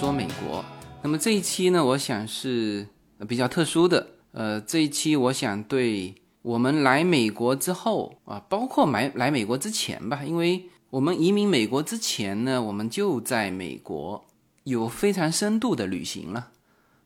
说美国。那么这一期呢，我想是比较特殊的。呃，这一期我想对我们来美国之后啊，包括买来美国之前吧，因为我们移民美国之前呢，我们就在美国有非常深度的旅行了，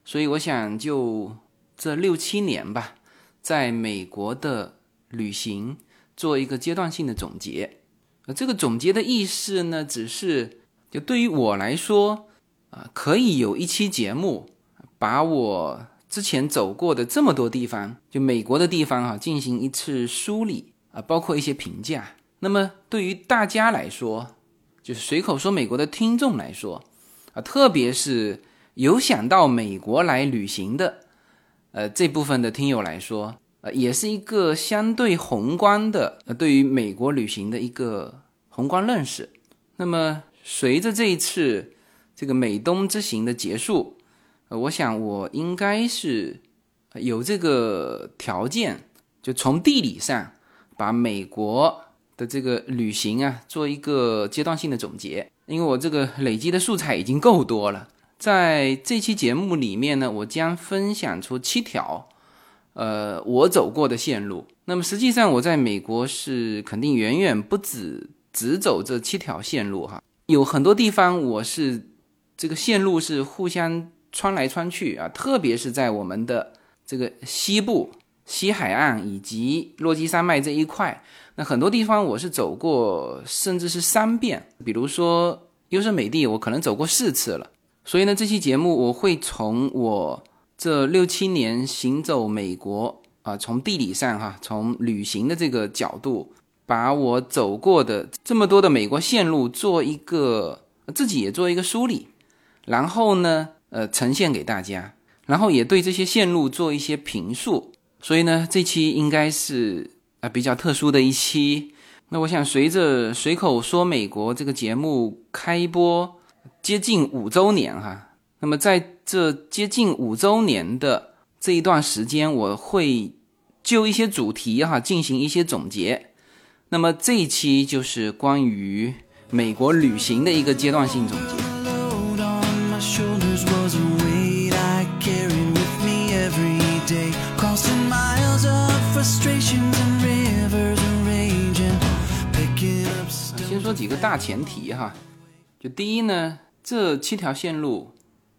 所以我想就这六七年吧，在美国的旅行做一个阶段性的总结。呃，这个总结的意思呢，只是就对于我来说。啊，可以有一期节目，把我之前走过的这么多地方，就美国的地方哈，进行一次梳理啊，包括一些评价。那么对于大家来说，就是随口说美国的听众来说，啊，特别是有想到美国来旅行的，呃，这部分的听友来说，呃，也是一个相对宏观的，呃，对于美国旅行的一个宏观认识。那么随着这一次。这个美东之行的结束，呃，我想我应该是有这个条件，就从地理上把美国的这个旅行啊做一个阶段性的总结。因为我这个累积的素材已经够多了，在这期节目里面呢，我将分享出七条，呃，我走过的线路。那么实际上我在美国是肯定远远不止只走这七条线路哈，有很多地方我是。这个线路是互相穿来穿去啊，特别是在我们的这个西部西海岸以及落基山脉这一块，那很多地方我是走过，甚至是三遍。比如说优胜美地，我可能走过四次了。所以呢，这期节目我会从我这六七年行走美国啊，从地理上哈，从旅行的这个角度，把我走过的这么多的美国线路做一个自己也做一个梳理。然后呢，呃，呈现给大家，然后也对这些线路做一些评述。所以呢，这期应该是啊比较特殊的一期。那我想，随着随口说美国这个节目开播接近五周年哈，那么在这接近五周年的这一段时间，我会就一些主题哈进行一些总结。那么这一期就是关于美国旅行的一个阶段性总结。先说几个大前提哈，就第一呢，这七条线路，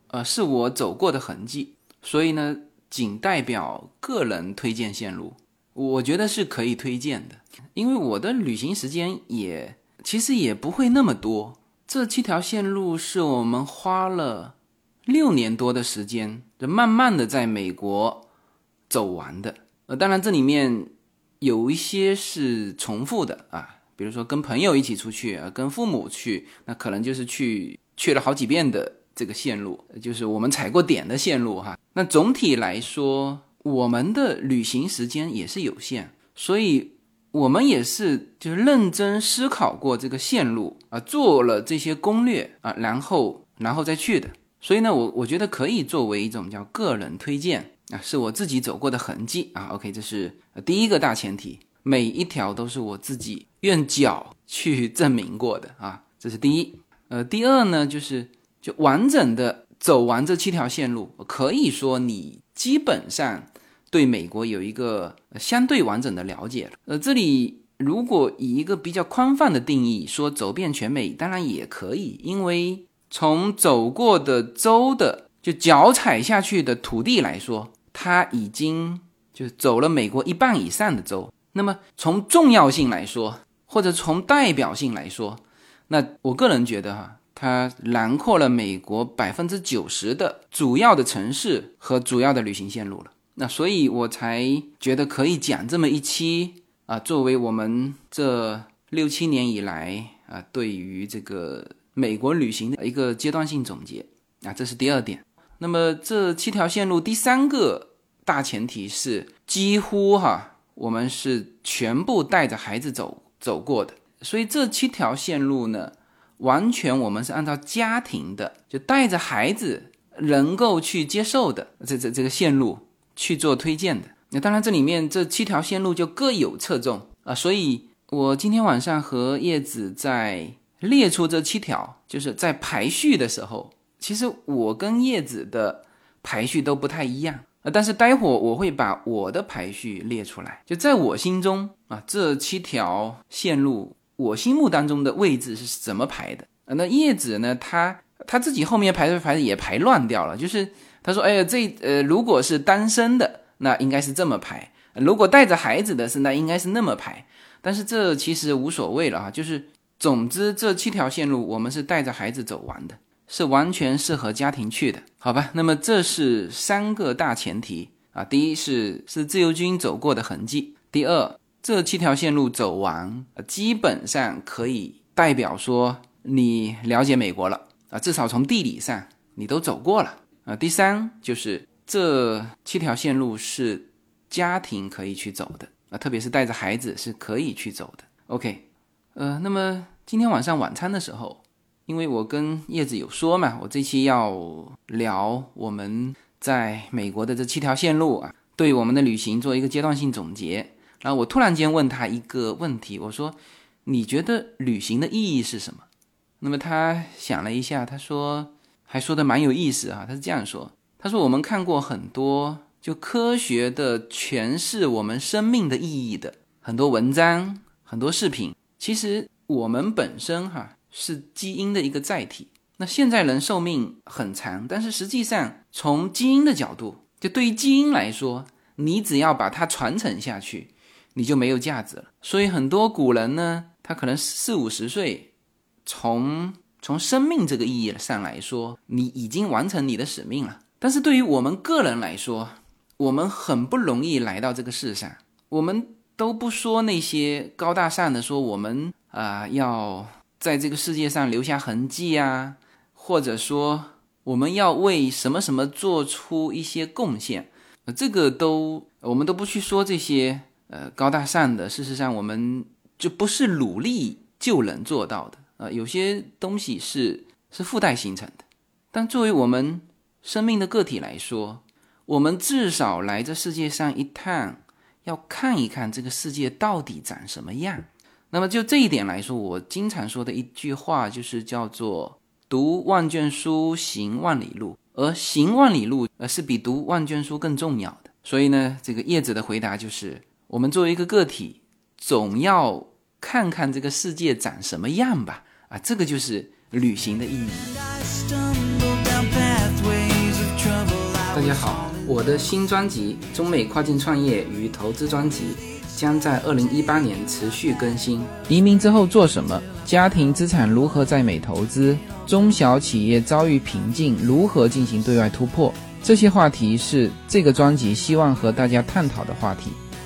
呃，是我走过的痕迹，所以呢，仅代表个人推荐线路，我觉得是可以推荐的，因为我的旅行时间也其实也不会那么多，这七条线路是我们花了。六年多的时间，就慢慢的在美国走完的。呃，当然这里面有一些是重复的啊，比如说跟朋友一起出去啊，跟父母去，那可能就是去去了好几遍的这个线路，就是我们踩过点的线路哈。那总体来说，我们的旅行时间也是有限，所以我们也是就是认真思考过这个线路啊，做了这些攻略啊，然后然后再去的。所以呢，我我觉得可以作为一种叫个人推荐啊，是我自己走过的痕迹啊。OK，这是第一个大前提，每一条都是我自己用脚去证明过的啊，这是第一。呃，第二呢，就是就完整的走完这七条线路，可以说你基本上对美国有一个相对完整的了解了。呃，这里如果以一个比较宽泛的定义说走遍全美，当然也可以，因为。从走过的州的就脚踩下去的土地来说，它已经就走了美国一半以上的州。那么从重要性来说，或者从代表性来说，那我个人觉得哈，它囊括了美国百分之九十的主要的城市和主要的旅行线路了。那所以我才觉得可以讲这么一期啊，作为我们这六七年以来啊，对于这个。美国旅行的一个阶段性总结啊，这是第二点。那么这七条线路，第三个大前提是几乎哈，我们是全部带着孩子走走过的。所以这七条线路呢，完全我们是按照家庭的，就带着孩子能够去接受的这这这个线路去做推荐的。那当然这里面这七条线路就各有侧重啊。所以我今天晚上和叶子在。列出这七条，就是在排序的时候，其实我跟叶子的排序都不太一样啊，但是待会我会把我的排序列出来。就在我心中啊，这七条线路，我心目当中的位置是怎么排的？那叶子呢？他他自己后面排的排的也排乱掉了。就是他说，哎呀，这呃，如果是单身的，那应该是这么排；如果带着孩子的是，那应该是那么排。但是这其实无所谓了啊，就是总之这七条线路，我们是带着孩子走完的。是完全适合家庭去的，好吧？那么这是三个大前提啊。第一是是自由军走过的痕迹，第二这七条线路走完，基本上可以代表说你了解美国了啊，至少从地理上你都走过了啊。第三就是这七条线路是家庭可以去走的啊，特别是带着孩子是可以去走的。OK，呃，那么今天晚上晚餐的时候。因为我跟叶子有说嘛，我这期要聊我们在美国的这七条线路啊，对我们的旅行做一个阶段性总结。然后我突然间问他一个问题，我说：“你觉得旅行的意义是什么？”那么他想了一下，他说，还说的蛮有意思啊。他是这样说：“他说我们看过很多就科学的诠释我们生命的意义的很多文章、很多视频。其实我们本身哈。”是基因的一个载体。那现在人寿命很长，但是实际上从基因的角度，就对于基因来说，你只要把它传承下去，你就没有价值了。所以很多古人呢，他可能四五十岁，从从生命这个意义上来说，你已经完成你的使命了。但是对于我们个人来说，我们很不容易来到这个世上。我们都不说那些高大上的，说我们啊要。在这个世界上留下痕迹啊，或者说我们要为什么什么做出一些贡献，这个都我们都不去说这些呃高大上的。事实上，我们就不是努力就能做到的啊。有些东西是是附带形成的。但作为我们生命的个体来说，我们至少来这世界上一趟，要看一看这个世界到底长什么样。那么就这一点来说，我经常说的一句话就是叫做“读万卷书，行万里路”，而行万里路呃是比读万卷书更重要的。所以呢，这个叶子的回答就是：我们作为一个个体，总要看看这个世界长什么样吧。啊，这个就是旅行的意义。大家好，我的新专辑《中美跨境创业与投资专辑》。将在二零一八年持续更新。移民之后做什么？家庭资产如何在美投资？中小企业遭遇瓶颈，如何进行对外突破？这些话题是这个专辑希望和大家探讨的话题。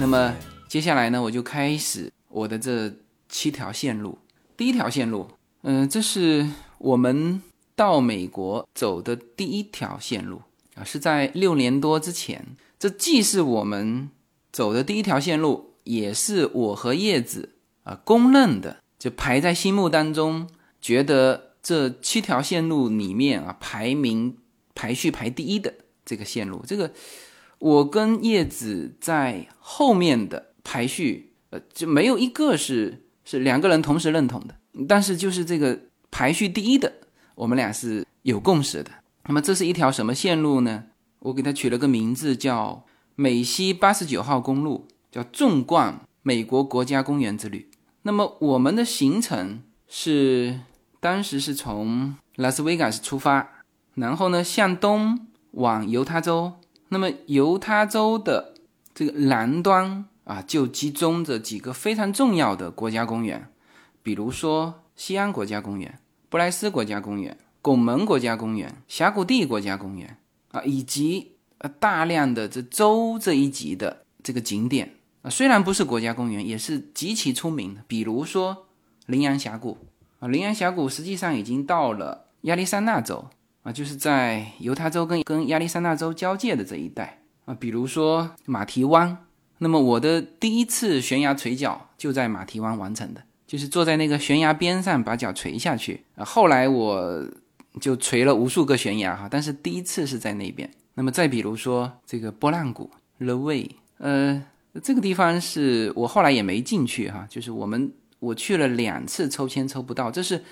那么接下来呢，我就开始我的这七条线路。第一条线路，嗯，这是我们到美国走的第一条线路啊，是在六年多之前。这既是我们走的第一条线路，也是我和叶子啊公认的，就排在心目当中，觉得这七条线路里面啊排名排序排第一的这个线路，这个。我跟叶子在后面的排序，呃，就没有一个是是两个人同时认同的。但是就是这个排序第一的，我们俩是有共识的。那么这是一条什么线路呢？我给它取了个名字叫美西八十九号公路，叫纵贯美国国家公园之旅。那么我们的行程是当时是从拉斯维加斯出发，然后呢向东往犹他州。那么犹他州的这个南端啊，就集中着几个非常重要的国家公园，比如说西安国家公园、布莱斯国家公园、拱门国家公园、峡谷地国家公园啊，以及呃大量的这州这一级的这个景点啊，虽然不是国家公园，也是极其出名的，比如说羚羊峡谷。啊，羚羊峡谷实际上已经到了亚利桑那州啊，就是在犹他州跟跟亚利桑那州交界的这一带啊，比如说马蹄湾。那么我的第一次悬崖垂脚就在马蹄湾完成的，就是坐在那个悬崖边上把脚垂下去啊。后来我就垂了无数个悬崖哈，但是第一次是在那边。那么再比如说这个波浪谷 The Way，呃，这个地方是我后来也没进去哈，就是我们我去了两次抽签抽不到，这是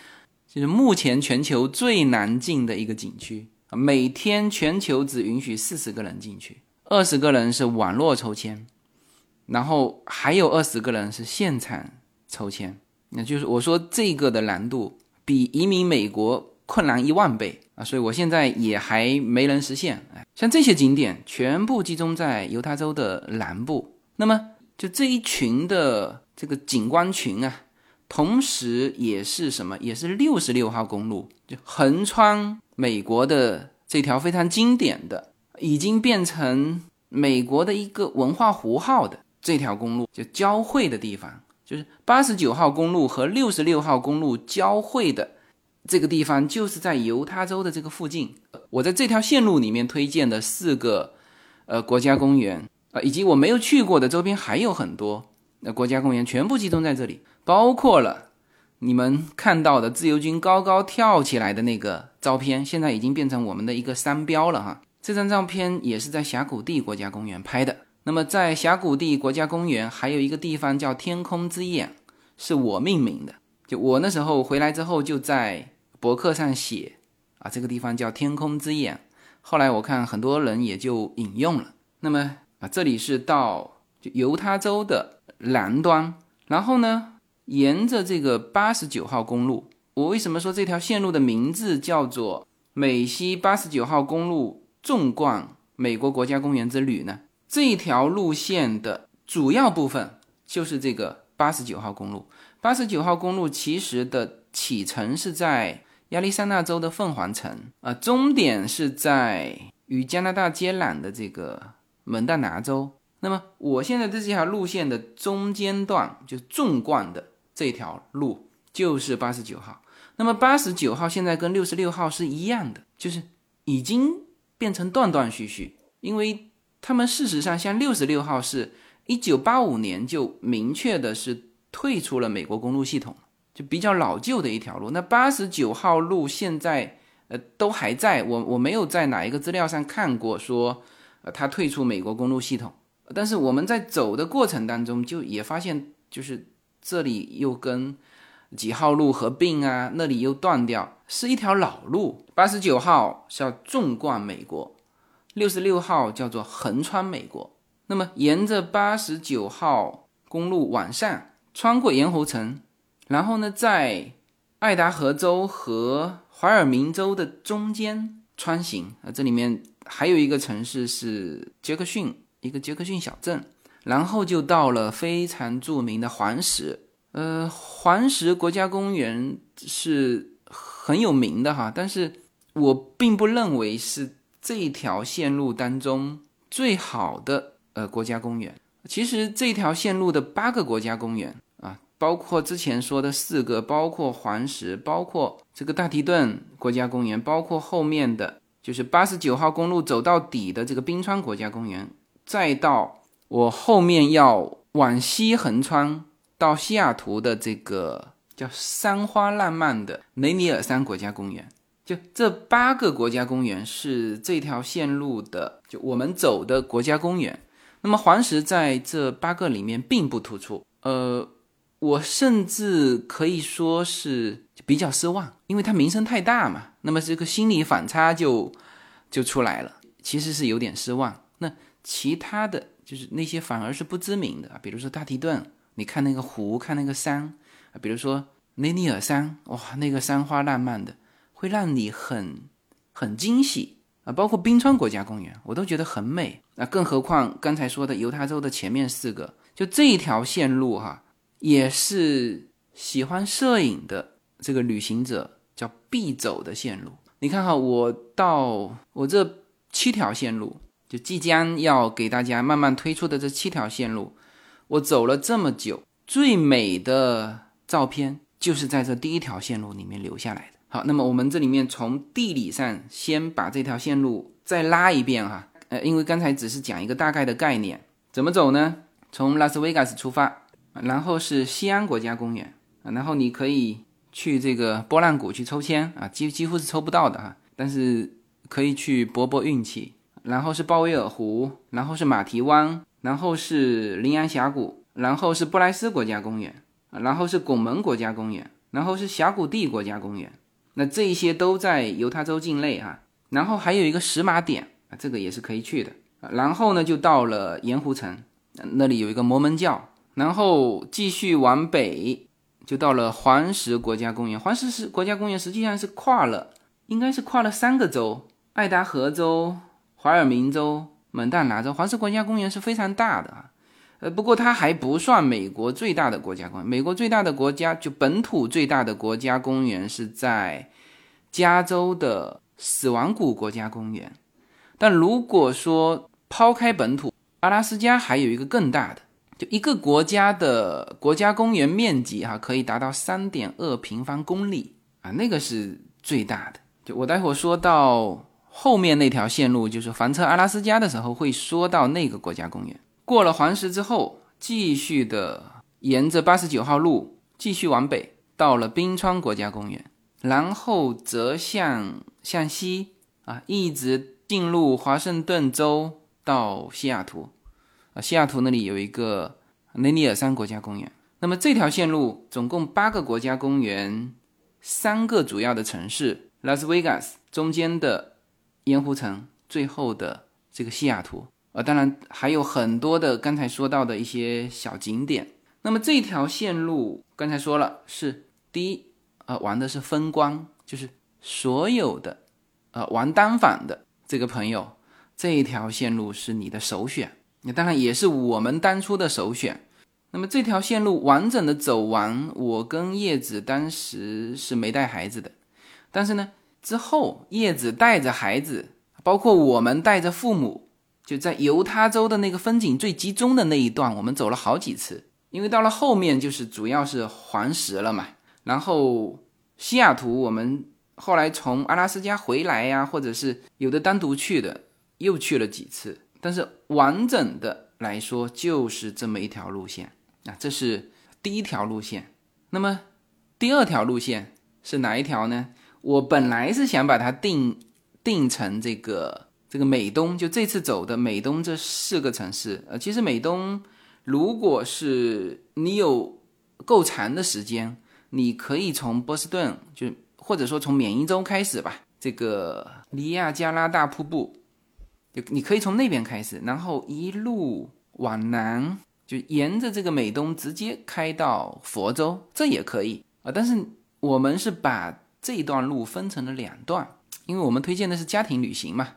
就是目前全球最难进的一个景区啊，每天全球只允许四十个人进去，二十个人是网络抽签。然后还有二十个人是现场抽签，那就是我说这个的难度比移民美国困难一万倍啊！所以我现在也还没能实现。像这些景点全部集中在犹他州的南部，那么就这一群的这个景观群啊，同时也是什么？也是六十六号公路，就横穿美国的这条非常经典的，已经变成美国的一个文化符号的。这条公路就交汇的地方，就是八十九号公路和六十六号公路交汇的这个地方，就是在犹他州的这个附近。我在这条线路里面推荐的四个呃国家公园啊，以及我没有去过的周边还有很多那国家公园，全部集中在这里，包括了你们看到的自由军高高跳起来的那个照片，现在已经变成我们的一个商标了哈。这张照片也是在峡谷地国家公园拍的。那么，在峡谷地国家公园还有一个地方叫天空之眼，是我命名的。就我那时候回来之后，就在博客上写啊，这个地方叫天空之眼。后来我看很多人也就引用了。那么啊，这里是到就犹他州的南端，然后呢，沿着这个八十九号公路，我为什么说这条线路的名字叫做美西八十九号公路纵贯美国国家公园之旅呢？这条路线的主要部分就是这个八十九号公路。八十九号公路其实的启程是在亚利桑那州的凤凰城，啊，终点是在与加拿大接壤的这个蒙大拿州。那么我现在的这条路线的中间段，就纵贯的这条路就是八十九号。那么八十九号现在跟六十六号是一样的，就是已经变成断断续续，因为。他们事实上，像六十六号是一九八五年就明确的是退出了美国公路系统，就比较老旧的一条路。那八十九号路现在呃都还在，我我没有在哪一个资料上看过说呃它退出美国公路系统。但是我们在走的过程当中就也发现，就是这里又跟几号路合并啊，那里又断掉，是一条老路。八十九号是要纵贯美国。六十六号叫做横穿美国，那么沿着八十九号公路往上，穿过盐湖城，然后呢，在爱达荷州和怀尔明州的中间穿行啊，这里面还有一个城市是杰克逊，一个杰克逊小镇，然后就到了非常著名的黄石。呃，黄石国家公园是很有名的哈，但是我并不认为是。这条线路当中最好的呃国家公园，其实这条线路的八个国家公园啊，包括之前说的四个，包括黄石，包括这个大提顿国家公园，包括后面的就是八十九号公路走到底的这个冰川国家公园，再到我后面要往西横穿到西雅图的这个叫山花烂漫的雷尼尔山国家公园。就这八个国家公园是这条线路的，就我们走的国家公园。那么黄石在这八个里面并不突出，呃，我甚至可以说是比较失望，因为它名声太大嘛。那么这个心理反差就就出来了，其实是有点失望。那其他的就是那些反而是不知名的，比如说大提顿，你看那个湖，看那个山啊，比如说雷尼尔山，哇，那个山花烂漫的。会让你很很惊喜啊，包括冰川国家公园，我都觉得很美啊。更何况刚才说的犹他州的前面四个，就这一条线路哈，也是喜欢摄影的这个旅行者叫必走的线路。你看哈，我到我这七条线路，就即将要给大家慢慢推出的这七条线路，我走了这么久，最美的照片就是在这第一条线路里面留下来的。好，那么我们这里面从地理上先把这条线路再拉一遍哈，呃，因为刚才只是讲一个大概的概念，怎么走呢？从拉斯维加斯出发，然后是西安国家公园，然后你可以去这个波浪谷去抽签啊，几几乎是抽不到的哈，但是可以去搏搏运气。然后是鲍威尔湖，然后是马蹄湾，然后是羚羊峡谷，然后是布莱斯国家公园，然后是拱门国家公园，然后是峡谷地国家公园。那这一些都在犹他州境内哈。然后还有一个石马点啊，这个也是可以去的。然后呢，就到了盐湖城，那里有一个摩门教。然后继续往北，就到了黄石国家公园。黄石是国家公园，实际上是跨了，应该是跨了三个州：爱达荷州。怀尔明州、蒙大拿州黄石国家公园是非常大的啊，呃，不过它还不算美国最大的国家公园。美国最大的国家就本土最大的国家公园是在加州的死亡谷国家公园。但如果说抛开本土，阿拉斯加还有一个更大的，就一个国家的国家公园面积哈可以达到三点二平方公里啊，那个是最大的。就我待会说到。后面那条线路就是房车阿拉斯加的时候会说到那个国家公园。过了黄石之后，继续的沿着八十九号路继续往北，到了冰川国家公园，然后则向向西啊，一直进入华盛顿州到西雅图啊。西雅图那里有一个雷尼尔山国家公园。那么这条线路总共八个国家公园，三个主要的城市拉斯维加斯，中间的。盐湖城，最后的这个西雅图，呃，当然还有很多的刚才说到的一些小景点。那么这条线路刚才说了是第一，呃，玩的是风光，就是所有的呃玩单反的这个朋友，这一条线路是你的首选。那当然也是我们当初的首选。那么这条线路完整的走完，我跟叶子当时是没带孩子的，但是呢。之后，叶子带着孩子，包括我们带着父母，就在犹他州的那个风景最集中的那一段，我们走了好几次。因为到了后面就是主要是黄石了嘛。然后西雅图，我们后来从阿拉斯加回来呀，或者是有的单独去的，又去了几次。但是完整的来说，就是这么一条路线啊，这是第一条路线。那么第二条路线是哪一条呢？我本来是想把它定定成这个这个美东，就这次走的美东这四个城市。呃，其实美东，如果是你有够长的时间，你可以从波士顿，就或者说从缅因州开始吧，这个尼亚加拉大瀑布，就你可以从那边开始，然后一路往南，就沿着这个美东直接开到佛州，这也可以啊。但是我们是把这一段路分成了两段，因为我们推荐的是家庭旅行嘛，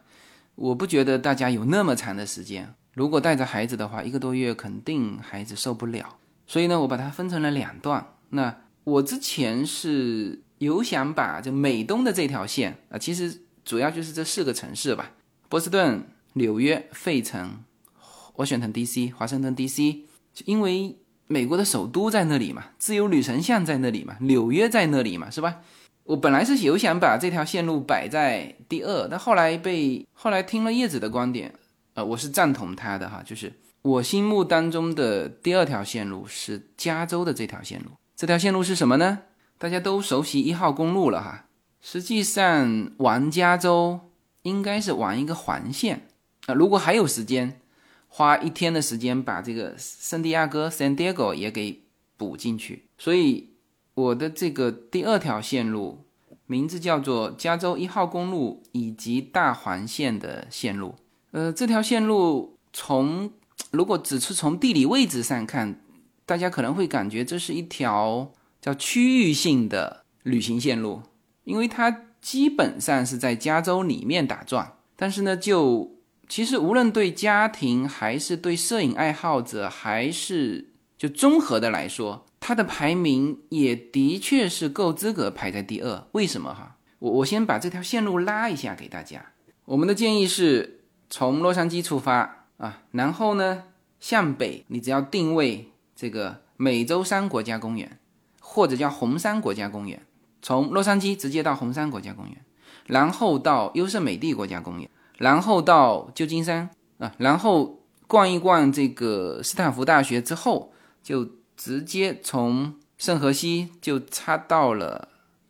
我不觉得大家有那么长的时间。如果带着孩子的话，一个多月肯定孩子受不了。所以呢，我把它分成了两段。那我之前是有想把就美东的这条线啊，其实主要就是这四个城市吧：波士顿、纽约、费城、我选成 D.C. 华盛顿 D.C.，因为美国的首都在那里嘛，自由女神像在那里嘛，纽约在那里嘛，是吧？我本来是有想把这条线路摆在第二，但后来被后来听了叶子的观点，呃，我是赞同他的哈，就是我心目当中的第二条线路是加州的这条线路。这条线路是什么呢？大家都熟悉一号公路了哈。实际上玩加州应该是玩一个环线啊。如果还有时间，花一天的时间把这个圣地亚哥 （San Diego） 也给补进去，所以。我的这个第二条线路名字叫做加州一号公路以及大环线的线路。呃，这条线路从如果只是从地理位置上看，大家可能会感觉这是一条叫区域性的旅行线路，因为它基本上是在加州里面打转。但是呢，就其实无论对家庭还是对摄影爱好者，还是就综合的来说。它的排名也的确是够资格排在第二，为什么哈？我我先把这条线路拉一下给大家。我们的建议是从洛杉矶出发啊，然后呢向北，你只要定位这个美洲山国家公园，或者叫红山国家公园，从洛杉矶直接到红山国家公园，然后到优胜美地国家公园，然后到旧金山啊，然后逛一逛这个斯坦福大学之后，就直接从圣荷西就插到了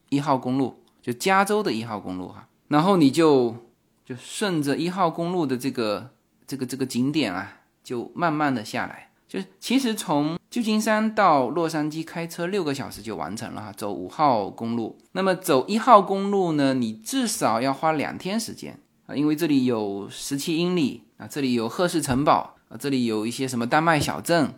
一号公路，就加州的一号公路哈，然后你就就顺着一号公路的这个这个这个景点啊，就慢慢的下来。就是其实从旧金山到洛杉矶开车六个小时就完成了哈，走五号公路。那么走一号公路呢，你至少要花两天时间啊，因为这里有十七英里啊，这里有赫氏城堡啊，这里有一些什么丹麦小镇，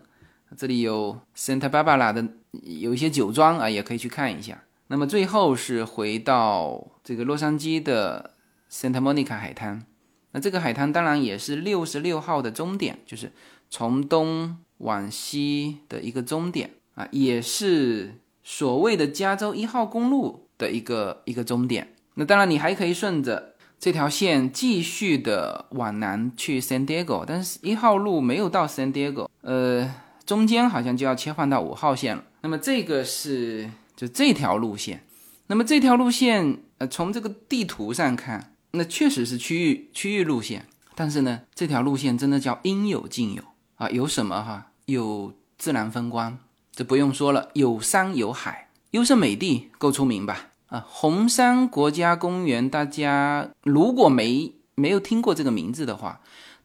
这里有 Santa Barbara 的有一些酒庄啊，也可以去看一下。那么最后是回到这个洛杉矶的 Santa Monica 海滩，那这个海滩当然也是六十六号的终点，就是。从东往西的一个终点啊，也是所谓的加州一号公路的一个一个终点。那当然，你还可以顺着这条线继续的往南去 San Diego，但是一号路没有到 San Diego，呃，中间好像就要切换到五号线了。那么这个是就这条路线。那么这条路线，呃，从这个地图上看，那确实是区域区域路线，但是呢，这条路线真的叫应有尽有。啊，有什么哈？有自然风光，这不用说了，有山有海，优胜美地够出名吧？啊，红山国家公园，大家如果没没有听过这个名字的话，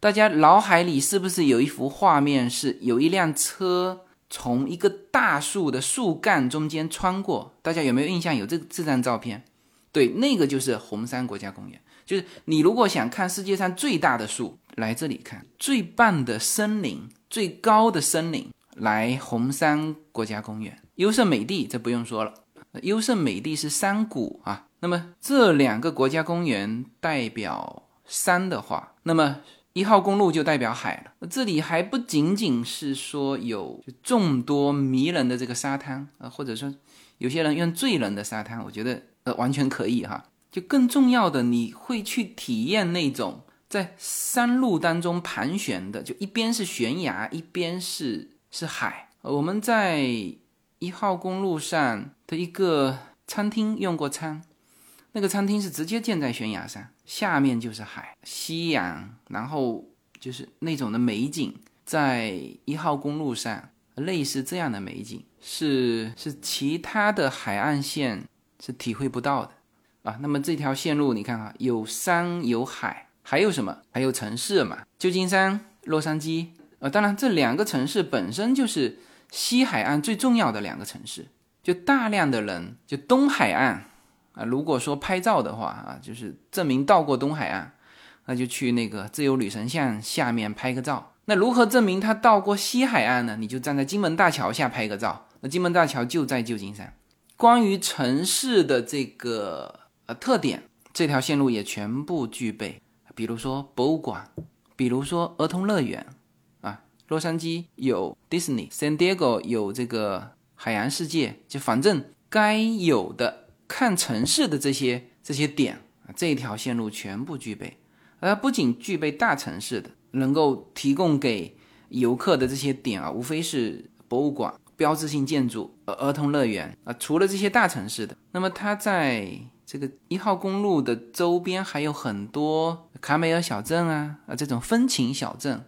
大家脑海里是不是有一幅画面，是有一辆车从一个大树的树干中间穿过？大家有没有印象？有这这张照片？对，那个就是红山国家公园。就是你如果想看世界上最大的树，来这里看；最棒的森林，最高的森林，来红山国家公园。优胜美地这不用说了，优胜美地是山谷啊。那么这两个国家公园代表山的话，那么一号公路就代表海了。这里还不仅仅是说有众多迷人的这个沙滩啊，或者说有些人用醉人的沙滩，我觉得呃完全可以哈。就更重要的，你会去体验那种在山路当中盘旋的，就一边是悬崖，一边是是海。我们在一号公路上的一个餐厅用过餐，那个餐厅是直接建在悬崖上，下面就是海、夕阳，然后就是那种的美景，在一号公路上，类似这样的美景是是其他的海岸线是体会不到的。啊，那么这条线路你看哈，有山有海，还有什么？还有城市嘛？旧金山、洛杉矶。呃，当然这两个城市本身就是西海岸最重要的两个城市，就大量的人就东海岸啊，如果说拍照的话啊，就是证明到过东海岸，那就去那个自由女神像下面拍个照。那如何证明他到过西海岸呢？你就站在金门大桥下拍个照。那金门大桥就在旧金山。关于城市的这个。呃，特点这条线路也全部具备，比如说博物馆，比如说儿童乐园，啊，洛杉矶有 Disney，San Diego 有这个海洋世界，就反正该有的看城市的这些这些点，这一条线路全部具备。而不仅具备大城市的能够提供给游客的这些点啊，无非是博物馆、标志性建筑、儿童乐园啊，除了这些大城市的，那么它在这个一号公路的周边还有很多卡梅尔小镇啊啊，这种风情小镇，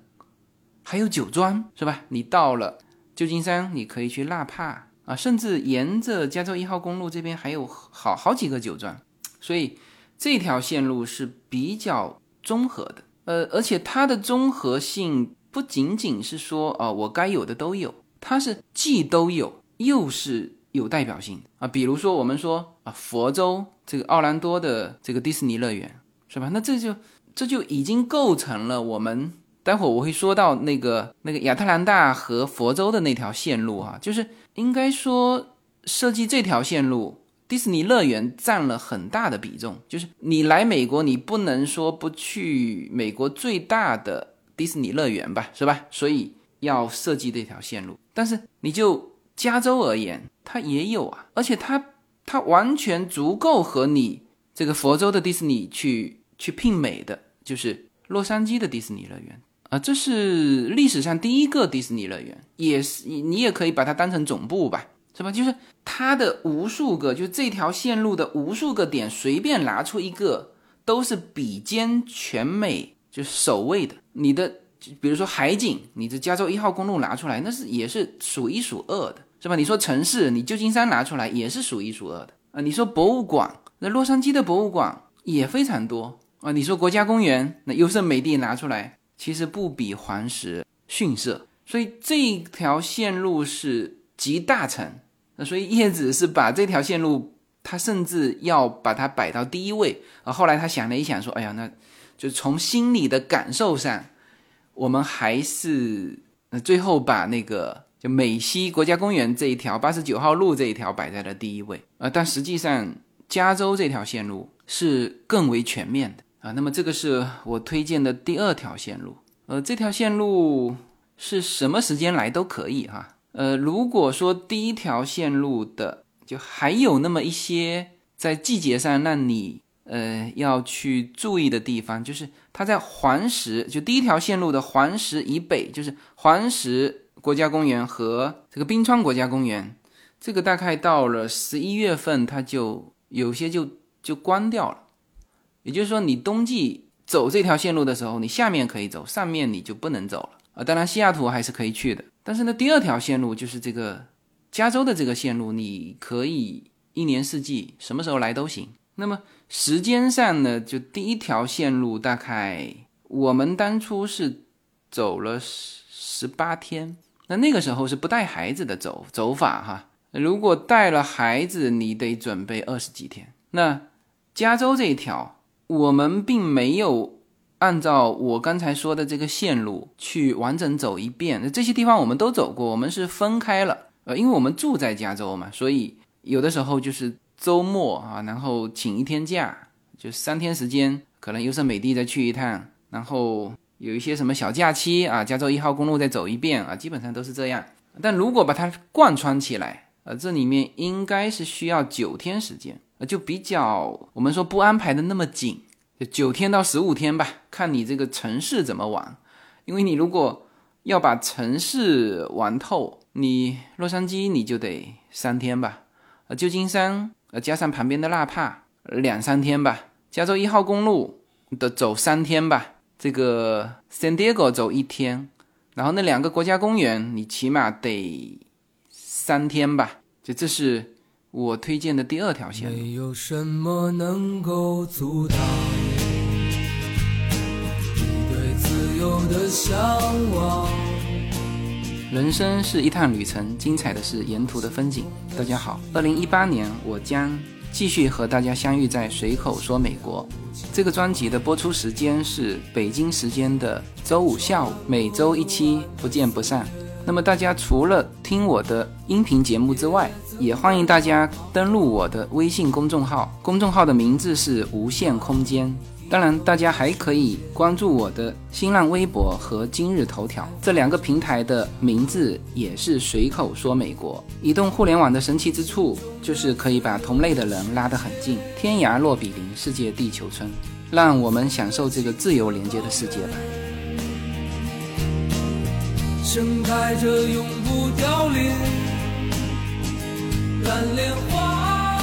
还有酒庄是吧？你到了旧金山，你可以去纳帕啊，甚至沿着加州一号公路这边还有好好几个酒庄，所以这条线路是比较综合的。呃，而且它的综合性不仅仅是说啊，我该有的都有，它是既都有又是。有代表性啊，比如说我们说啊，佛州这个奥兰多的这个迪士尼乐园是吧？那这就这就已经构成了我们待会儿我会说到那个那个亚特兰大和佛州的那条线路哈，就是应该说设计这条线路，迪士尼乐园占了很大的比重。就是你来美国，你不能说不去美国最大的迪士尼乐园吧，是吧？所以要设计这条线路，但是你就加州而言。它也有啊，而且它它完全足够和你这个佛州的迪士尼去去媲美的，就是洛杉矶的迪士尼乐园啊，这是历史上第一个迪士尼乐园，也是你你也可以把它当成总部吧，是吧？就是它的无数个，就这条线路的无数个点，随便拿出一个，都是比肩全美就是首位的。你的，比如说海景，你的加州一号公路拿出来，那是也是数一数二的，是吧？你说城市，你旧金山拿出来也是数一数二的啊。你说博物馆，那洛杉矶的博物馆也非常多啊。你说国家公园，那优胜美地拿出来，其实不比黄石逊色。所以这条线路是集大成。那所以叶子是把这条线路，他甚至要把它摆到第一位啊。后来他想了一想，说：“哎呀，那就从心理的感受上，我们还是最后把那个就美西国家公园这一条八十九号路这一条摆在了第一位啊。但实际上，加州这条线路是更为全面的啊。那么这个是我推荐的第二条线路。呃，这条线路是什么时间来都可以哈。”呃，如果说第一条线路的就还有那么一些在季节上让你呃要去注意的地方，就是它在黄石，就第一条线路的黄石以北，就是黄石国家公园和这个冰川国家公园，这个大概到了十一月份，它就有些就就关掉了。也就是说，你冬季走这条线路的时候，你下面可以走，上面你就不能走了啊。当然，西雅图还是可以去的。但是呢，第二条线路就是这个加州的这个线路，你可以一年四季什么时候来都行。那么时间上呢，就第一条线路大概我们当初是走了十十八天，那那个时候是不带孩子的走走法哈。如果带了孩子，你得准备二十几天。那加州这一条，我们并没有。按照我刚才说的这个线路去完整走一遍，这些地方我们都走过。我们是分开了，呃，因为我们住在加州嘛，所以有的时候就是周末啊，然后请一天假，就三天时间，可能优胜美地再去一趟，然后有一些什么小假期啊，加州一号公路再走一遍啊，基本上都是这样。但如果把它贯穿起来，呃，这里面应该是需要九天时间，就比较我们说不安排的那么紧。就九天到十五天吧，看你这个城市怎么玩。因为你如果要把城市玩透，你洛杉矶你就得三天吧，呃，旧金山呃加上旁边的纳帕两三天吧，加州一号公路的走三天吧，这个 San Diego 走一天，然后那两个国家公园你起码得三天吧。就这是我推荐的第二条线。没有什么能够阻挡。的向往。人生是一趟旅程，精彩的是沿途的风景。大家好，二零一八年我将继续和大家相遇在随口说美国。这个专辑的播出时间是北京时间的周五下午，每周一期，不见不散。那么大家除了听我的音频节目之外，也欢迎大家登录我的微信公众号，公众号的名字是无限空间。当然，大家还可以关注我的新浪微博和今日头条这两个平台的名字也是随口说美国。移动互联网的神奇之处就是可以把同类的人拉得很近，天涯若比邻，世界地球村，让我们享受这个自由连接的世界吧。盛开着永不凋零蓝莲花。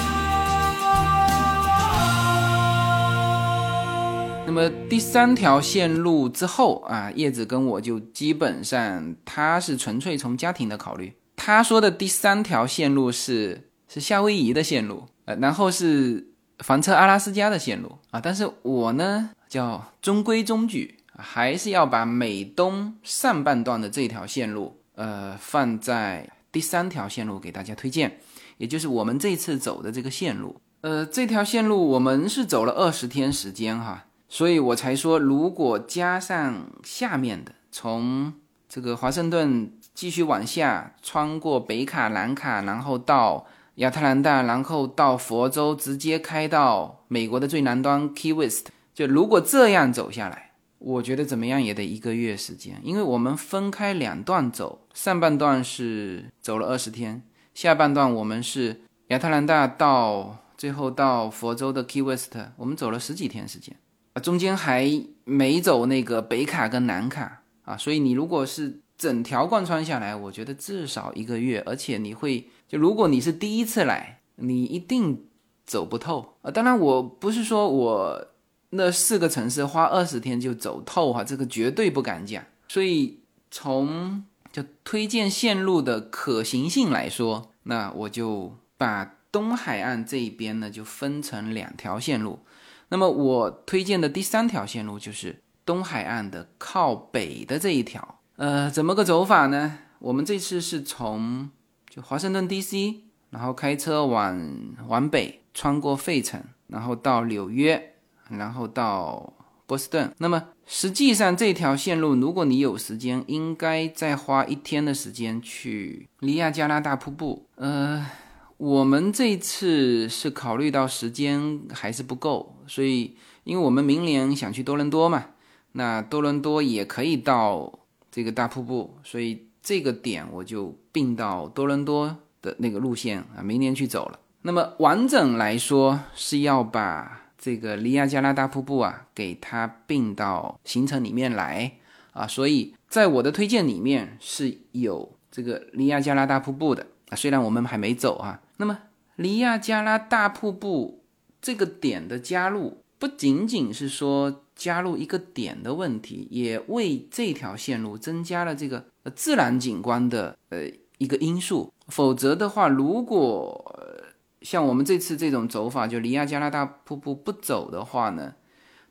那么第三条线路之后啊，叶子跟我就基本上他是纯粹从家庭的考虑。他说的第三条线路是是夏威夷的线路，呃，然后是房车阿拉斯加的线路啊。但是我呢叫中规中矩，还是要把美东上半段的这条线路呃放在第三条线路给大家推荐，也就是我们这次走的这个线路。呃，这条线路我们是走了二十天时间哈。所以我才说，如果加上下面的，从这个华盛顿继续往下，穿过北卡、南卡，然后到亚特兰大，然后到佛州，直接开到美国的最南端 Key West。就如果这样走下来，我觉得怎么样也得一个月时间，因为我们分开两段走，上半段是走了二十天，下半段我们是亚特兰大到最后到佛州的 Key West，我们走了十几天时间。啊，中间还没走那个北卡跟南卡啊，所以你如果是整条贯穿下来，我觉得至少一个月，而且你会就如果你是第一次来，你一定走不透啊。当然，我不是说我那四个城市花二十天就走透哈，这个绝对不敢讲。所以从就推荐线路的可行性来说，那我就把东海岸这一边呢就分成两条线路。那么我推荐的第三条线路就是东海岸的靠北的这一条。呃，怎么个走法呢？我们这次是从就华盛顿 D.C.，然后开车往往北，穿过费城，然后到纽约，然后到。波士顿。那么实际上这条线路，如果你有时间，应该再花一天的时间去尼亚加拉大瀑布。呃，我们这次是考虑到时间还是不够，所以因为我们明年想去多伦多嘛，那多伦多也可以到这个大瀑布，所以这个点我就并到多伦多的那个路线啊，明年去走了。那么完整来说是要把。这个尼亚加拉大瀑布啊，给它并到行程里面来啊，所以在我的推荐里面是有这个尼亚加拉大瀑布的啊。虽然我们还没走啊，那么尼亚加拉大瀑布这个点的加入，不仅仅是说加入一个点的问题，也为这条线路增加了这个自然景观的呃一个因素。否则的话，如果像我们这次这种走法，就离亚加拉大瀑布不走的话呢，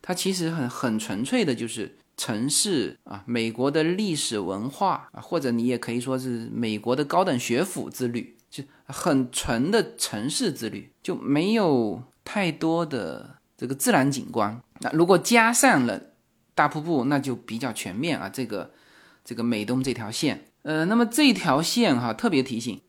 它其实很很纯粹的，就是城市啊，美国的历史文化啊，或者你也可以说是美国的高等学府之旅，就很纯的城市之旅，就没有太多的这个自然景观。那如果加上了大瀑布，那就比较全面啊。这个这个美东这条线，呃，那么这条线哈，特别提醒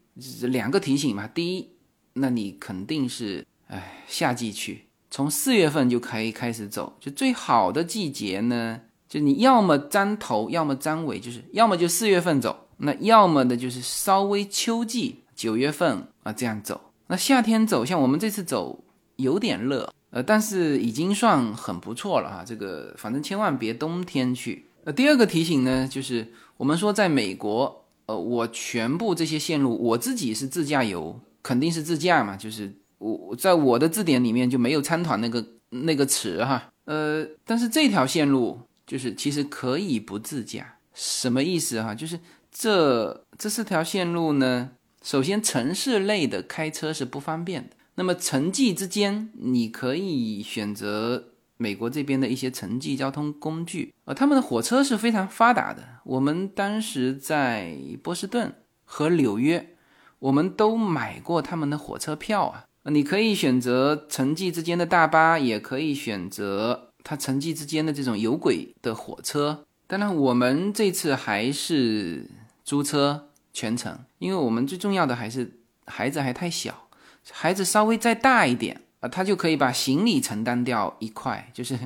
两个提醒嘛，第一。那你肯定是，哎，夏季去，从四月份就可以开始走，就最好的季节呢，就你要么粘头，要么粘尾，就是要么就四月份走，那要么的就是稍微秋季九月份啊这样走。那夏天走，像我们这次走有点热，呃，但是已经算很不错了哈。这个反正千万别冬天去。呃，第二个提醒呢，就是我们说在美国，呃，我全部这些线路我自己是自驾游。肯定是自驾嘛，就是我在我的字典里面就没有参团那个那个词哈，呃，但是这条线路就是其实可以不自驾，什么意思哈？就是这这四条线路呢，首先城市内的开车是不方便的，那么城际之间你可以选择美国这边的一些城际交通工具，呃，他们的火车是非常发达的，我们当时在波士顿和纽约。我们都买过他们的火车票啊，你可以选择城际之间的大巴，也可以选择它城际之间的这种有轨的火车。当然，我们这次还是租车全程，因为我们最重要的还是孩子还太小，孩子稍微再大一点啊，他就可以把行李承担掉一块，就是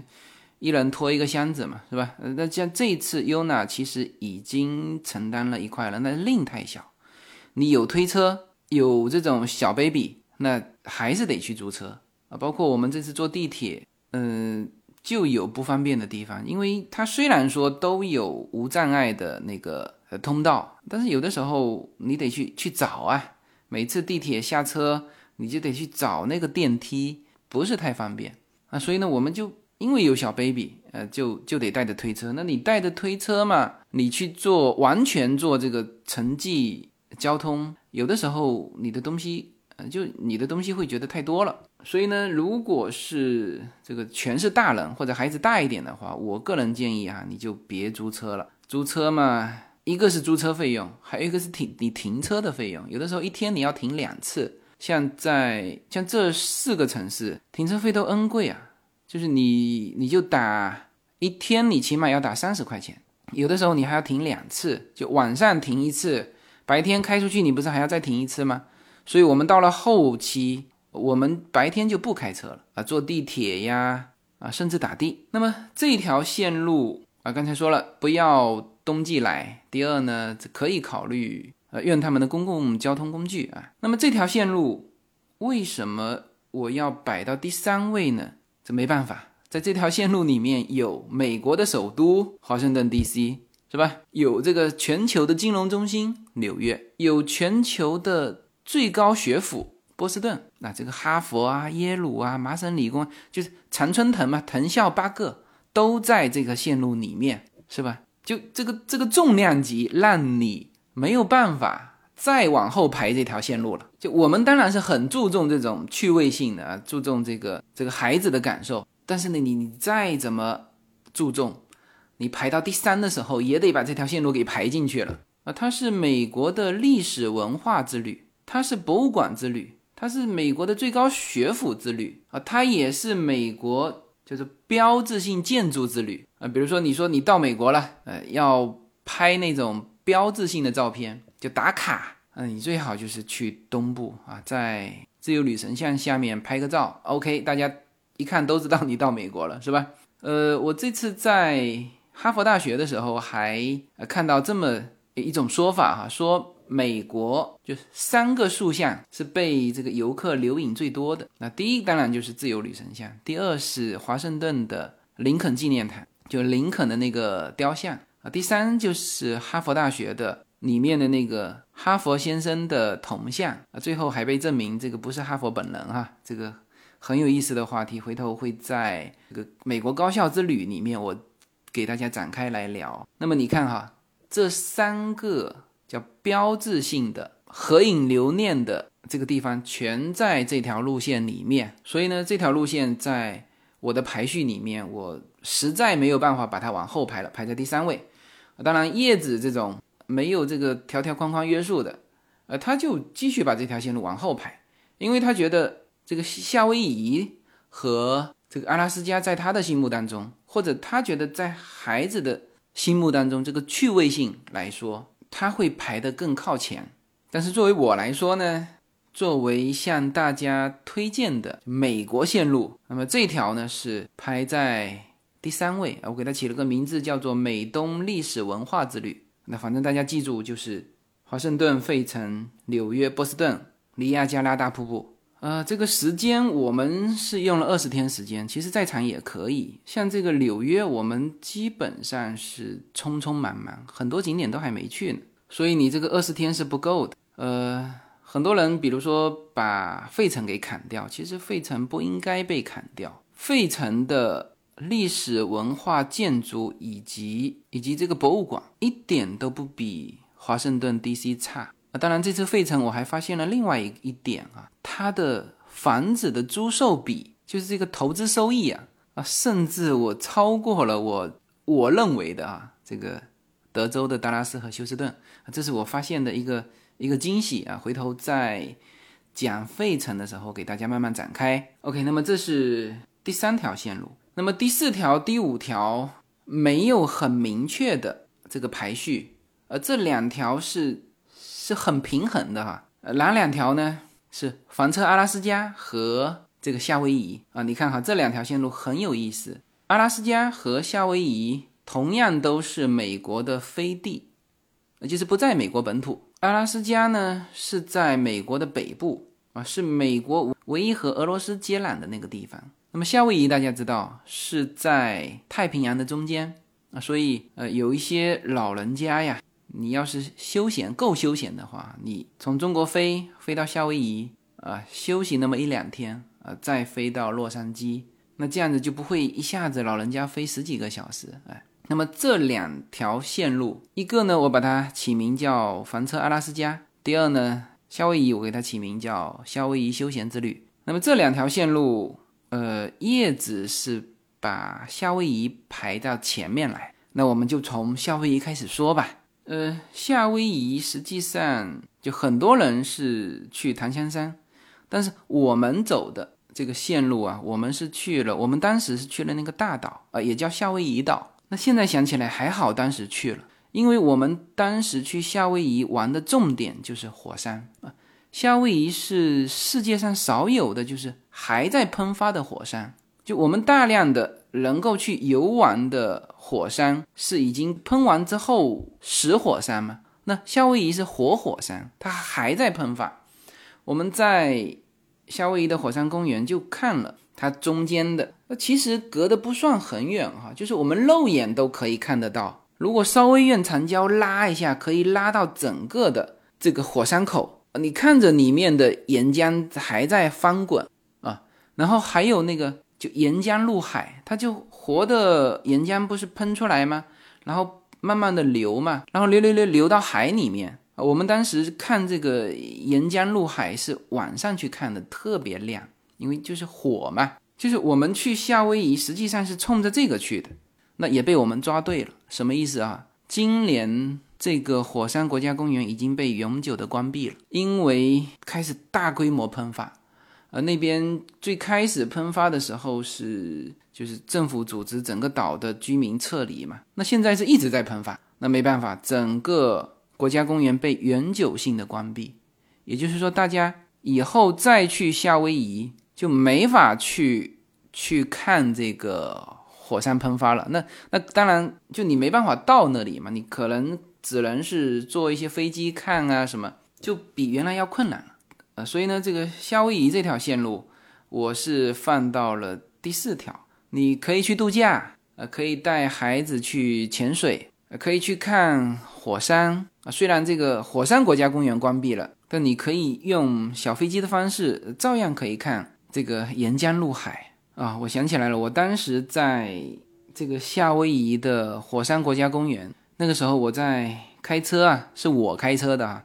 一人拖一个箱子嘛，是吧？那像这次优娜其实已经承担了一块了，那令太小。你有推车，有这种小 baby，那还是得去租车啊。包括我们这次坐地铁，嗯，就有不方便的地方，因为它虽然说都有无障碍的那个通道，但是有的时候你得去去找啊。每次地铁下车，你就得去找那个电梯，不是太方便啊。所以呢，我们就因为有小 baby，呃，就就得带着推车。那你带着推车嘛，你去做完全做这个城际。交通有的时候你的东西，呃，就你的东西会觉得太多了，所以呢，如果是这个全是大人或者孩子大一点的话，我个人建议啊，你就别租车了。租车嘛，一个是租车费用，还有一个是停你停车的费用。有的时候一天你要停两次，像在像这四个城市，停车费都 N 贵啊，就是你你就打一天，你起码要打三十块钱。有的时候你还要停两次，就晚上停一次。白天开出去，你不是还要再停一次吗？所以，我们到了后期，我们白天就不开车了啊，坐地铁呀，啊，甚至打的。那么这条线路啊，刚才说了，不要冬季来。第二呢，可以考虑呃用他们的公共交通工具啊。那么这条线路为什么我要摆到第三位呢？这没办法，在这条线路里面有美国的首都华盛顿 D.C。是吧？有这个全球的金融中心纽约，有全球的最高学府波士顿，那这个哈佛啊、耶鲁啊、麻省理工，就是常春藤嘛，藤校八个都在这个线路里面，是吧？就这个这个重量级，让你没有办法再往后排这条线路了。就我们当然是很注重这种趣味性的啊，注重这个这个孩子的感受，但是呢，你你再怎么注重，你排到第三的时候，也得把这条线路给排进去了啊。它是美国的历史文化之旅。它是博物馆之旅，它是美国的最高学府之旅啊，它也是美国就是标志性建筑之旅啊。比如说，你说你到美国了，呃，要拍那种标志性的照片，就打卡，嗯，你最好就是去东部啊，在自由女神像下面拍个照，OK，大家一看都知道你到美国了，是吧？呃，我这次在哈佛大学的时候还看到这么一种说法哈，说。美国就是三个塑像是被这个游客留影最多的。那第一当然就是自由女神像，第二是华盛顿的林肯纪念塔，就林肯的那个雕像啊。第三就是哈佛大学的里面的那个哈佛先生的铜像啊。最后还被证明这个不是哈佛本人哈。这个很有意思的话题，回头会在这个美国高校之旅里面我给大家展开来聊。那么你看哈，这三个。叫标志性的合影留念的这个地方，全在这条路线里面。所以呢，这条路线在我的排序里面，我实在没有办法把它往后排了，排在第三位。当然，叶子这种没有这个条条框框约束的，呃，他就继续把这条线路往后排，因为他觉得这个夏威夷和这个阿拉斯加在他的心目当中，或者他觉得在孩子的心目当中，这个趣味性来说。它会排得更靠前，但是作为我来说呢，作为向大家推荐的美国线路，那么这条呢是排在第三位啊，我给它起了个名字叫做美东历史文化之旅。那反正大家记住就是华盛顿、费城、纽约、波士顿、尼亚加拉大瀑布。呃，这个时间我们是用了二十天时间，其实再长也可以。像这个纽约，我们基本上是匆匆忙忙，很多景点都还没去呢，所以你这个二十天是不够的。呃，很多人比如说把费城给砍掉，其实费城不应该被砍掉。费城的历史文化建筑以及以及这个博物馆一点都不比华盛顿 D.C. 差。啊，当然，这次费城我还发现了另外一一点啊，它的房子的租售比，就是这个投资收益啊啊，甚至我超过了我我认为的啊，这个德州的达拉斯和休斯顿，这是我发现的一个一个惊喜啊，回头在讲费城的时候给大家慢慢展开。OK，那么这是第三条线路，那么第四条、第五条没有很明确的这个排序，而这两条是。是很平衡的哈，哪两条呢？是房车阿拉斯加和这个夏威夷啊。你看哈，这两条线路很有意思。阿拉斯加和夏威夷同样都是美国的飞地，就是不在美国本土。阿拉斯加呢是在美国的北部啊，是美国唯一和俄罗斯接壤的那个地方。那么夏威夷大家知道是在太平洋的中间啊，所以呃有一些老人家呀。你要是休闲够休闲的话，你从中国飞飞到夏威夷啊，休息那么一两天啊，再飞到洛杉矶，那这样子就不会一下子老人家飞十几个小时哎。那么这两条线路，一个呢，我把它起名叫房车阿拉斯加；第二呢，夏威夷我给它起名叫夏威夷休闲之旅。那么这两条线路，呃，叶子是把夏威夷排到前面来，那我们就从夏威夷开始说吧。呃，夏威夷实际上就很多人是去檀香山，但是我们走的这个线路啊，我们是去了，我们当时是去了那个大岛啊，也叫夏威夷岛。那现在想起来还好，当时去了，因为我们当时去夏威夷玩的重点就是火山啊。夏威夷是世界上少有的就是还在喷发的火山，就我们大量的。能够去游玩的火山是已经喷完之后死火山吗？那夏威夷是活火山，它还在喷发。我们在夏威夷的火山公园就看了它中间的，那其实隔得不算很远哈，就是我们肉眼都可以看得到。如果稍微用长焦拉一下，可以拉到整个的这个火山口你看着里面的岩浆还在翻滚啊，然后还有那个就岩浆入海，它就活的岩浆不是喷出来吗？然后慢慢的流嘛，然后流流流流到海里面。我们当时看这个岩浆入海是晚上去看的，特别亮，因为就是火嘛。就是我们去夏威夷实际上是冲着这个去的，那也被我们抓对了。什么意思啊？今年这个火山国家公园已经被永久的关闭了，因为开始大规模喷发。呃，那边最开始喷发的时候是就是政府组织整个岛的居民撤离嘛，那现在是一直在喷发，那没办法，整个国家公园被永久性的关闭，也就是说，大家以后再去夏威夷。就没法去去看这个火山喷发了。那那当然，就你没办法到那里嘛，你可能只能是坐一些飞机看啊什么，就比原来要困难了。呃，所以呢，这个夏威夷这条线路我是放到了第四条。你可以去度假，呃，可以带孩子去潜水，可以去看火山啊。虽然这个火山国家公园关闭了，但你可以用小飞机的方式，照样可以看。这个沿江入海啊，我想起来了，我当时在这个夏威夷的火山国家公园，那个时候我在开车啊，是我开车的啊，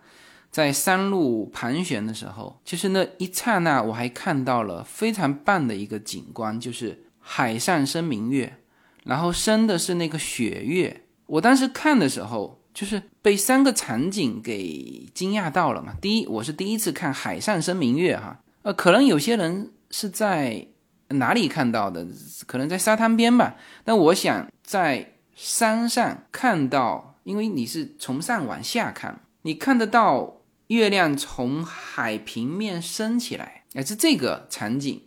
在山路盘旋的时候，其实那一刹那我还看到了非常棒的一个景观，就是海上生明月，然后生的是那个雪月。我当时看的时候，就是被三个场景给惊讶到了嘛。第一，我是第一次看海上生明月哈，呃，可能有些人。是在哪里看到的？可能在沙滩边吧。但我想在山上看到，因为你是从上往下看，你看得到月亮从海平面升起来，哎，是这个场景。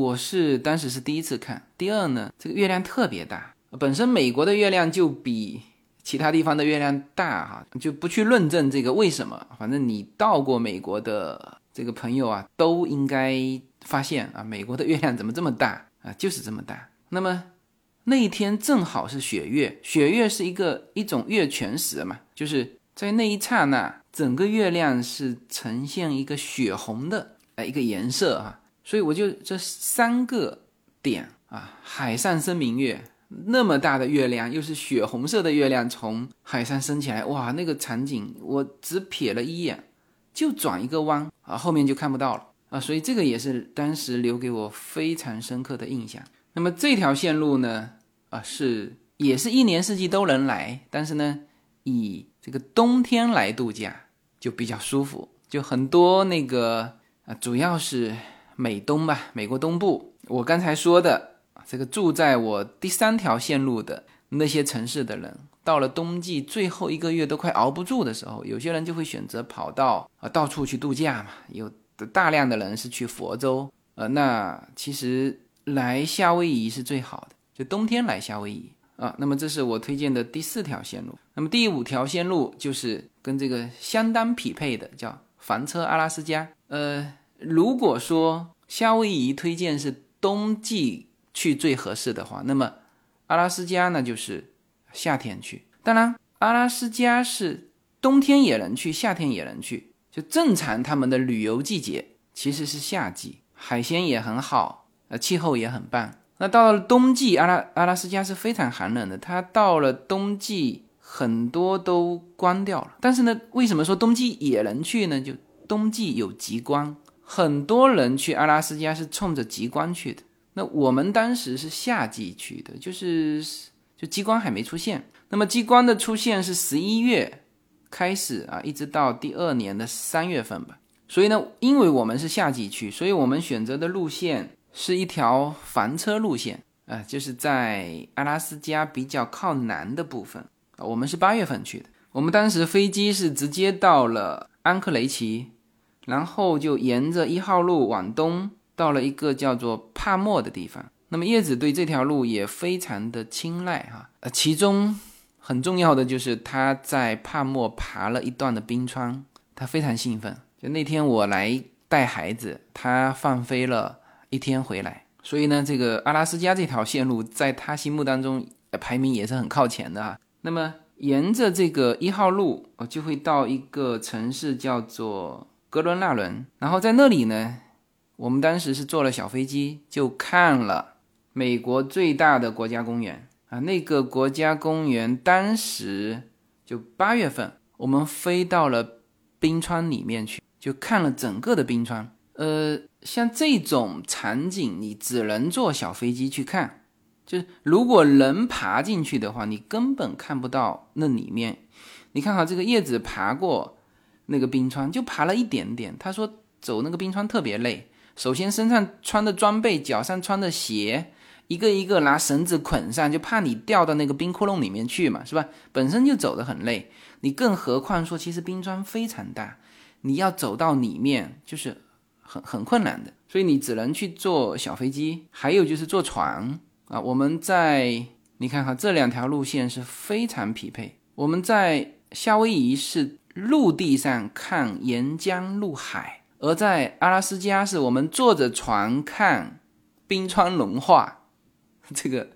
我是当时是第一次看。第二呢，这个月亮特别大，本身美国的月亮就比其他地方的月亮大哈，就不去论证这个为什么。反正你到过美国的这个朋友啊，都应该。发现啊，美国的月亮怎么这么大啊？就是这么大。那么那一天正好是雪月，雪月是一个一种月全食嘛，就是在那一刹那，整个月亮是呈现一个血红的哎一个颜色啊。所以我就这三个点啊，海上生明月，那么大的月亮，又是血红色的月亮从海上升起来，哇，那个场景我只瞥了一眼，就转一个弯啊，后面就看不到了。啊，所以这个也是当时留给我非常深刻的印象。那么这条线路呢，啊，是也是一年四季都能来，但是呢，以这个冬天来度假就比较舒服。就很多那个啊，主要是美东吧，美国东部。我刚才说的这个住在我第三条线路的那些城市的人，到了冬季最后一个月都快熬不住的时候，有些人就会选择跑到啊到处去度假嘛，有。大量的人是去佛州，呃，那其实来夏威夷是最好的，就冬天来夏威夷啊。那么这是我推荐的第四条线路。那么第五条线路就是跟这个相当匹配的，叫房车阿拉斯加。呃，如果说夏威夷推荐是冬季去最合适的话，那么阿拉斯加呢就是夏天去。当然，阿拉斯加是冬天也能去，夏天也能去。就正常，他们的旅游季节其实是夏季，海鲜也很好，呃，气候也很棒。那到了冬季，阿拉阿拉斯加是非常寒冷的，它到了冬季很多都关掉了。但是呢，为什么说冬季也能去呢？就冬季有极光，很多人去阿拉斯加是冲着极光去的。那我们当时是夏季去的，就是就极光还没出现。那么极光的出现是十一月。开始啊，一直到第二年的三月份吧。所以呢，因为我们是夏季去，所以我们选择的路线是一条房车路线啊，就是在阿拉斯加比较靠南的部分啊。我们是八月份去的，我们当时飞机是直接到了安克雷奇，然后就沿着一号路往东，到了一个叫做帕莫的地方。那么叶子对这条路也非常的青睐哈，呃，其中。很重要的就是他在帕莫爬了一段的冰川，他非常兴奋。就那天我来带孩子，他放飞了一天回来，所以呢，这个阿拉斯加这条线路在他心目当中排名也是很靠前的啊。那么沿着这个一号路，我就会到一个城市叫做格伦纳伦。然后在那里呢，我们当时是坐了小飞机，就看了美国最大的国家公园啊。那个国家公园当时就八月份，我们飞到了冰川里面去，就看了整个的冰川。呃，像这种场景，你只能坐小飞机去看。就是如果人爬进去的话，你根本看不到那里面。你看好这个叶子爬过那个冰川，就爬了一点点。他说走那个冰川特别累，首先身上穿的装备，脚上穿的鞋，一个一个拿绳子捆上，就怕你掉到那个冰窟窿里面去嘛，是吧？本身就走得很累，你更何况说其实冰川非常大，你要走到里面就是很很困难的，所以你只能去坐小飞机，还有就是坐船。啊，我们在你看哈，这两条路线是非常匹配。我们在夏威夷是陆地上看岩浆入海，而在阿拉斯加是我们坐着船看冰川融化，这个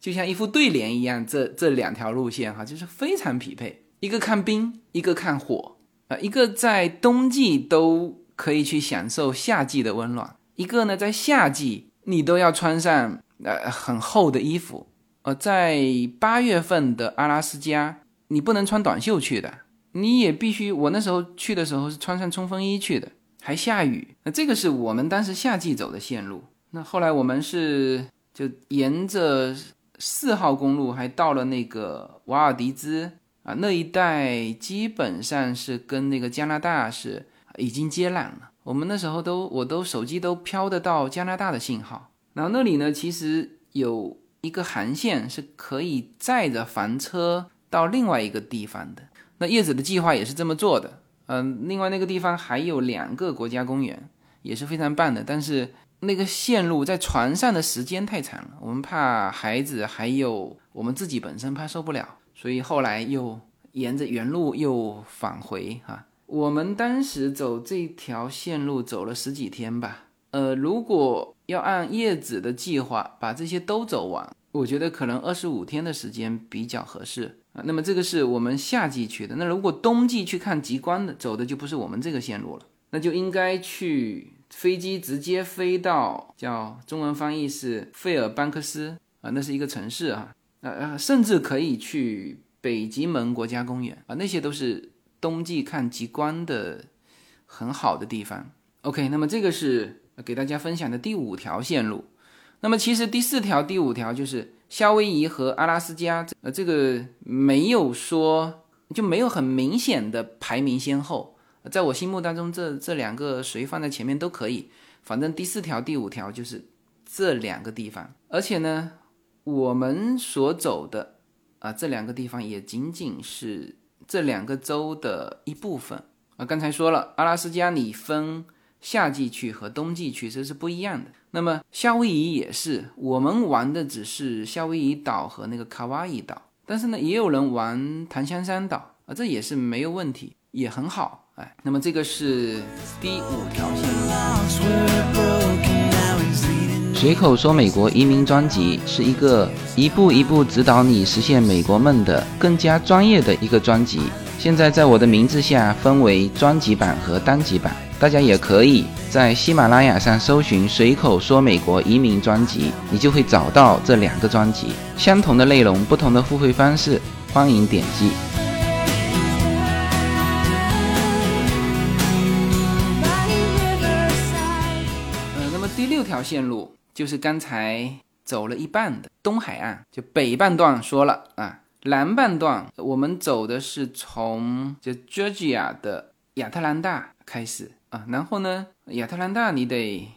就像一副对联一样。这这两条路线哈，就是非常匹配。一个看冰，一个看火啊，一个在冬季都可以去享受夏季的温暖，一个呢在夏季你都要穿上。呃，很厚的衣服，呃，在八月份的阿拉斯加，你不能穿短袖去的，你也必须。我那时候去的时候是穿上冲锋衣去的，还下雨。那这个是我们当时夏季走的线路。那后来我们是就沿着四号公路，还到了那个瓦尔迪兹啊那一带，基本上是跟那个加拿大是已经接壤了。我们那时候都，我都手机都飘得到加拿大的信号。然后那里呢，其实有一个航线是可以载着房车到另外一个地方的。那叶子的计划也是这么做的。嗯，另外那个地方还有两个国家公园，也是非常棒的。但是那个线路在船上的时间太长了，我们怕孩子还有我们自己本身怕受不了，所以后来又沿着原路又返回哈。我们当时走这条线路走了十几天吧。呃，如果要按叶子的计划把这些都走完，我觉得可能二十五天的时间比较合适那么这个是我们夏季去的，那如果冬季去看极光的，走的就不是我们这个线路了，那就应该去飞机直接飞到叫中文翻译是费尔班克斯啊，那是一个城市啊，呃呃，甚至可以去北极门国家公园啊，那些都是冬季看极光的很好的地方。OK，那么这个是。给大家分享的第五条线路，那么其实第四条、第五条就是夏威夷和阿拉斯加，呃，这个没有说就没有很明显的排名先后，在我心目当中，这这两个谁放在前面都可以，反正第四条、第五条就是这两个地方，而且呢，我们所走的啊这两个地方也仅仅是这两个州的一部分啊，刚才说了，阿拉斯加你分。夏季去和冬季去这是不一样的。那么夏威夷也是，我们玩的只是夏威夷岛和那个卡哇伊岛，但是呢，也有人玩檀香山岛啊，这也是没有问题，也很好。哎，那么这个是第五条线。随口说美国移民专辑是一个一步一步指导你实现美国梦的更加专业的一个专辑。现在在我的名字下分为专辑版和单集版。大家也可以在喜马拉雅上搜寻“随口说美国移民”专辑，你就会找到这两个专辑，相同的内容，不同的付费方式，欢迎点击。呃，那么第六条线路就是刚才走了一半的东海岸，就北半段说了啊，南半段我们走的是从就 Georgia 的亚特兰大开始。啊，然后呢，亚特兰大你得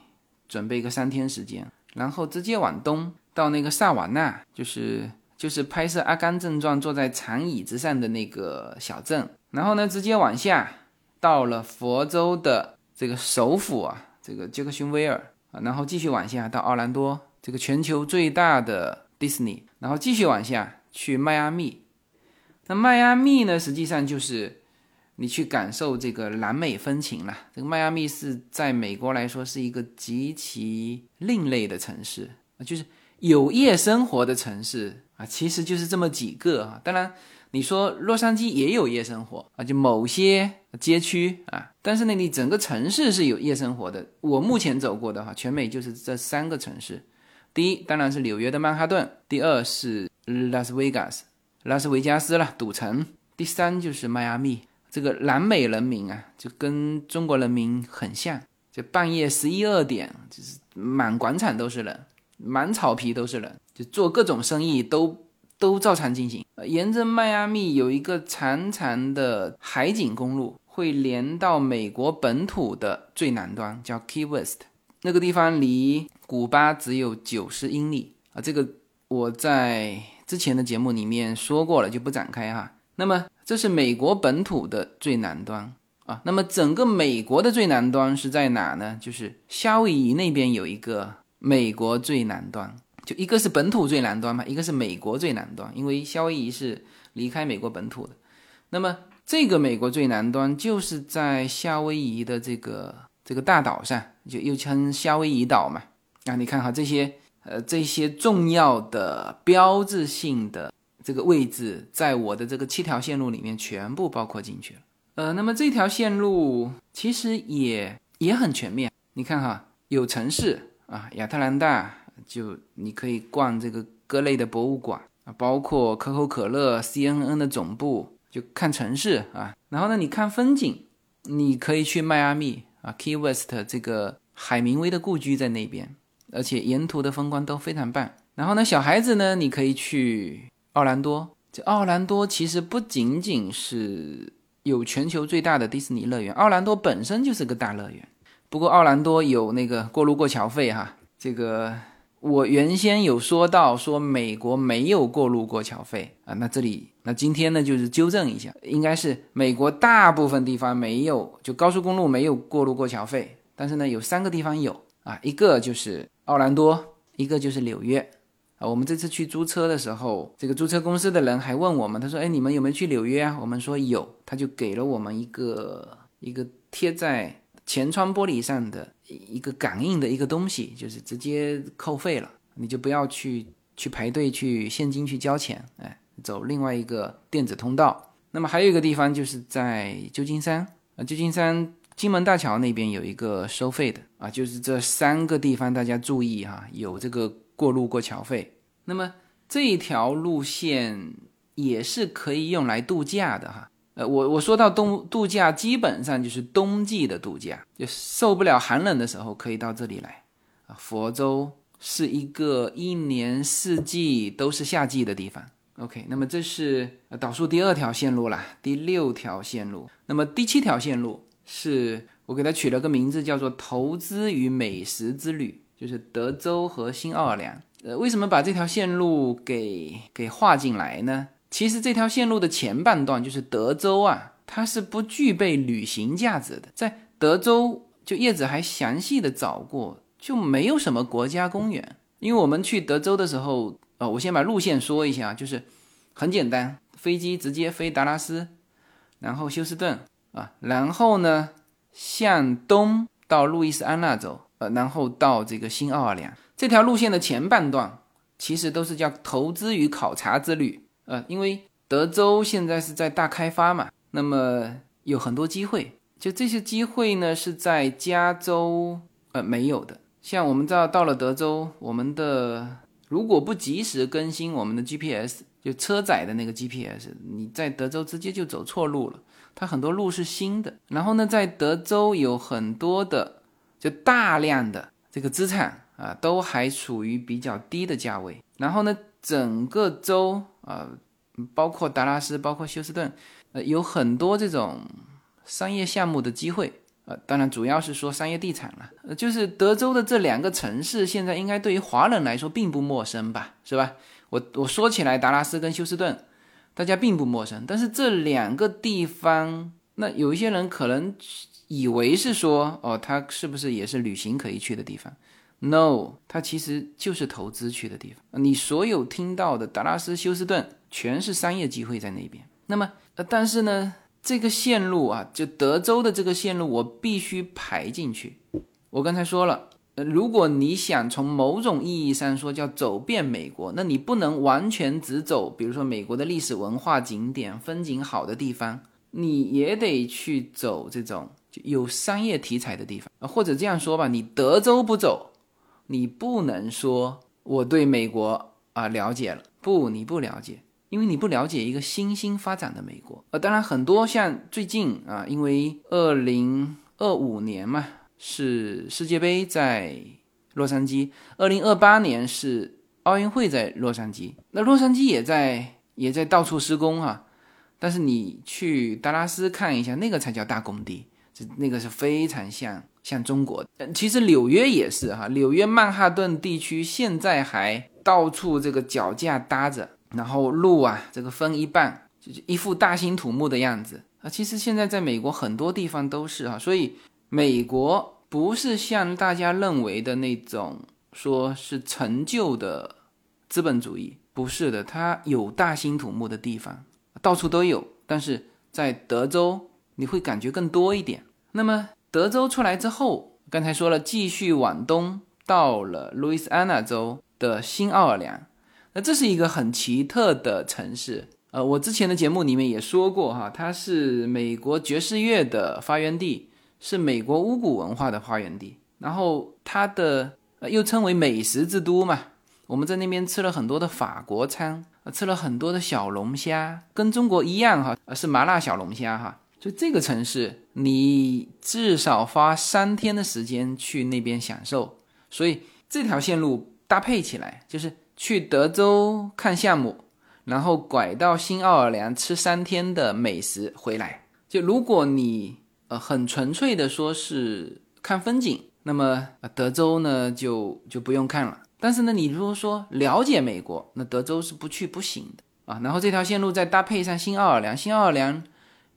准备个三天时间，然后直接往东到那个萨瓦纳，就是就是拍摄《阿甘正传》坐在长椅子上的那个小镇，然后呢，直接往下到了佛州的这个首府啊，这个杰克逊威尔啊，然后继续往下到奥兰多，这个全球最大的迪士尼，然后继续往下去迈阿密，那迈阿密呢，实际上就是。你去感受这个南美风情了。这个迈阿密是在美国来说是一个极其另类的城市啊，就是有夜生活的城市啊，其实就是这么几个啊。当然，你说洛杉矶也有夜生活啊，就某些街区啊，但是呢，你整个城市是有夜生活的。我目前走过的哈，全美就是这三个城市。第一当然是纽约的曼哈顿，第二是拉斯维加斯，拉斯维加斯了赌城，第三就是迈阿密。这个南美人民啊，就跟中国人民很像，就半夜十一二点，就是满广场都是人，满草皮都是人，就做各种生意都都照常进行。沿着迈阿密有一个长长的海景公路，会连到美国本土的最南端，叫 Key West。那个地方离古巴只有九十英里啊，这个我在之前的节目里面说过了，就不展开哈。那么这是美国本土的最南端啊。那么整个美国的最南端是在哪呢？就是夏威夷那边有一个美国最南端，就一个是本土最南端嘛，一个是美国最南端。因为夏威夷是离开美国本土的。那么这个美国最南端就是在夏威夷的这个这个大岛上，就又称夏威夷岛嘛。啊，你看哈这些呃这些重要的标志性的。这个位置在我的这个七条线路里面全部包括进去了。呃，那么这条线路其实也也很全面。你看哈，有城市啊，亚特兰大，就你可以逛这个各类的博物馆啊，包括可口可乐、CNN 的总部，就看城市啊。然后呢，你看风景，你可以去迈阿密啊，Key West 这个海明威的故居在那边，而且沿途的风光都非常棒。然后呢，小孩子呢，你可以去。奥兰多，这奥兰多其实不仅仅是有全球最大的迪士尼乐园，奥兰多本身就是个大乐园。不过奥兰多有那个过路过桥费哈，这个我原先有说到说美国没有过路过桥费啊，那这里那今天呢就是纠正一下，应该是美国大部分地方没有，就高速公路没有过路过桥费，但是呢有三个地方有啊，一个就是奥兰多，一个就是纽约。啊，我们这次去租车的时候，这个租车公司的人还问我们，他说：“哎，你们有没有去纽约啊？”我们说有，他就给了我们一个一个贴在前窗玻璃上的一个感应的一个东西，就是直接扣费了，你就不要去去排队去现金去交钱，哎，走另外一个电子通道。那么还有一个地方就是在旧金山啊，旧金山金门大桥那边有一个收费的啊，就是这三个地方大家注意哈，有这个。过路过桥费，那么这一条路线也是可以用来度假的哈。呃，我我说到冬度假，基本上就是冬季的度假，就受不了寒冷的时候可以到这里来啊。佛州是一个一年四季都是夏季的地方。OK，那么这是导数第二条线路了，第六条线路。那么第七条线路是我给它取了个名字，叫做投资与美食之旅。就是德州和新奥尔良，呃，为什么把这条线路给给划进来呢？其实这条线路的前半段就是德州啊，它是不具备旅行价值的。在德州，就叶子还详细的找过，就没有什么国家公园。因为我们去德州的时候，呃，我先把路线说一下，就是很简单，飞机直接飞达拉斯，然后休斯顿啊，然后呢向东到路易斯安那州。呃，然后到这个新奥尔良这条路线的前半段，其实都是叫投资与考察之旅。呃，因为德州现在是在大开发嘛，那么有很多机会。就这些机会呢，是在加州呃没有的。像我们知道到了德州，我们的如果不及时更新我们的 GPS，就车载的那个 GPS，你在德州直接就走错路了。它很多路是新的。然后呢，在德州有很多的。就大量的这个资产啊，都还处于比较低的价位。然后呢，整个州啊，包括达拉斯，包括休斯顿，呃，有很多这种商业项目的机会。呃，当然主要是说商业地产了。呃，就是德州的这两个城市，现在应该对于华人来说并不陌生吧？是吧？我我说起来，达拉斯跟休斯顿，大家并不陌生。但是这两个地方，那有一些人可能。以为是说哦，它是不是也是旅行可以去的地方？No，它其实就是投资去的地方。你所有听到的达拉斯、休斯顿，全是商业机会在那边。那么，呃，但是呢，这个线路啊，就德州的这个线路，我必须排进去。我刚才说了，呃，如果你想从某种意义上说叫走遍美国，那你不能完全只走，比如说美国的历史文化景点、风景好的地方，你也得去走这种有商业题材的地方。啊。或者这样说吧，你德州不走，你不能说我对美国啊了解了，不，你不了解。因为你不了解一个新兴发展的美国，呃，当然很多像最近啊，因为二零二五年嘛是世界杯在洛杉矶，二零二八年是奥运会在洛杉矶，那洛杉矶也在也在到处施工哈，但是你去达拉斯看一下，那个才叫大工地，那个是非常像像中国的，其实纽约也是哈，纽约曼哈顿地区现在还到处这个脚架搭着。然后路啊，这个分一半，就是一副大兴土木的样子啊。其实现在在美国很多地方都是哈，所以美国不是像大家认为的那种说是陈旧的资本主义，不是的，它有大兴土木的地方，到处都有。但是在德州你会感觉更多一点。那么德州出来之后，刚才说了，继续往东到了路易斯安那州的新奥尔良。那这是一个很奇特的城市，呃，我之前的节目里面也说过哈，它是美国爵士乐的发源地，是美国巫蛊文化的发源地，然后它的呃又称为美食之都嘛，我们在那边吃了很多的法国餐，吃了很多的小龙虾，跟中国一样哈，是麻辣小龙虾哈，就这个城市你至少花三天的时间去那边享受，所以这条线路搭配起来就是。去德州看项目，然后拐到新奥尔良吃三天的美食回来。就如果你呃很纯粹的说是看风景，那么德州呢就就不用看了。但是呢，你如果说了解美国，那德州是不去不行的啊。然后这条线路再搭配上新奥尔良，新奥尔良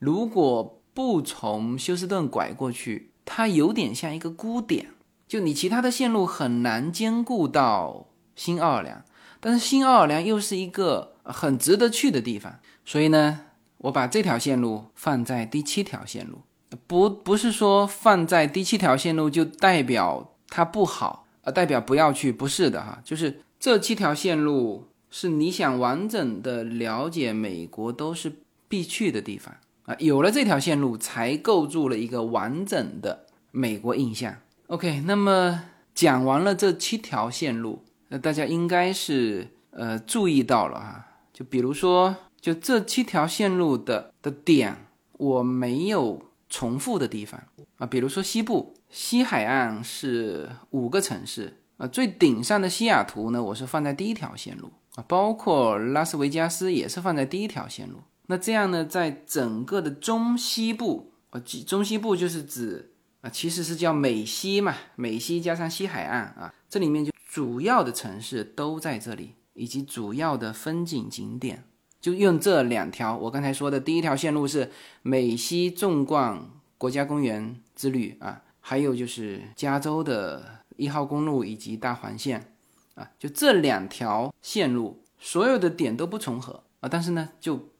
如果不从休斯顿拐过去，它有点像一个孤点，就你其他的线路很难兼顾到新奥尔良。但是新奥尔良又是一个很值得去的地方，所以呢，我把这条线路放在第七条线路，不不是说放在第七条线路就代表它不好，呃，代表不要去，不是的哈，就是这七条线路是你想完整的了解美国都是必去的地方。啊，有了这条线路才构筑了一个完整的美国印象。OK，那么讲完了这七条线路。那大家应该是呃注意到了哈，就比如说，就这七条线路的的点，我没有重复的地方啊。比如说西部西海岸是五个城市啊，最顶上的西雅图呢，我是放在第一条线路啊，包括拉斯维加斯也是放在第一条线路。那这样呢，在整个的中西部啊，中西部就是指啊，其实是叫美西嘛，美西加上西海岸啊，这里面就。主要的城市都在这里，以及主要的风景景点，就用这两条。我刚才说的第一条线路是美西纵贯国家公园之旅啊，还有就是加州的一号公路以及大环线啊，就这两条线路，所有的点都不重合啊，但是呢，就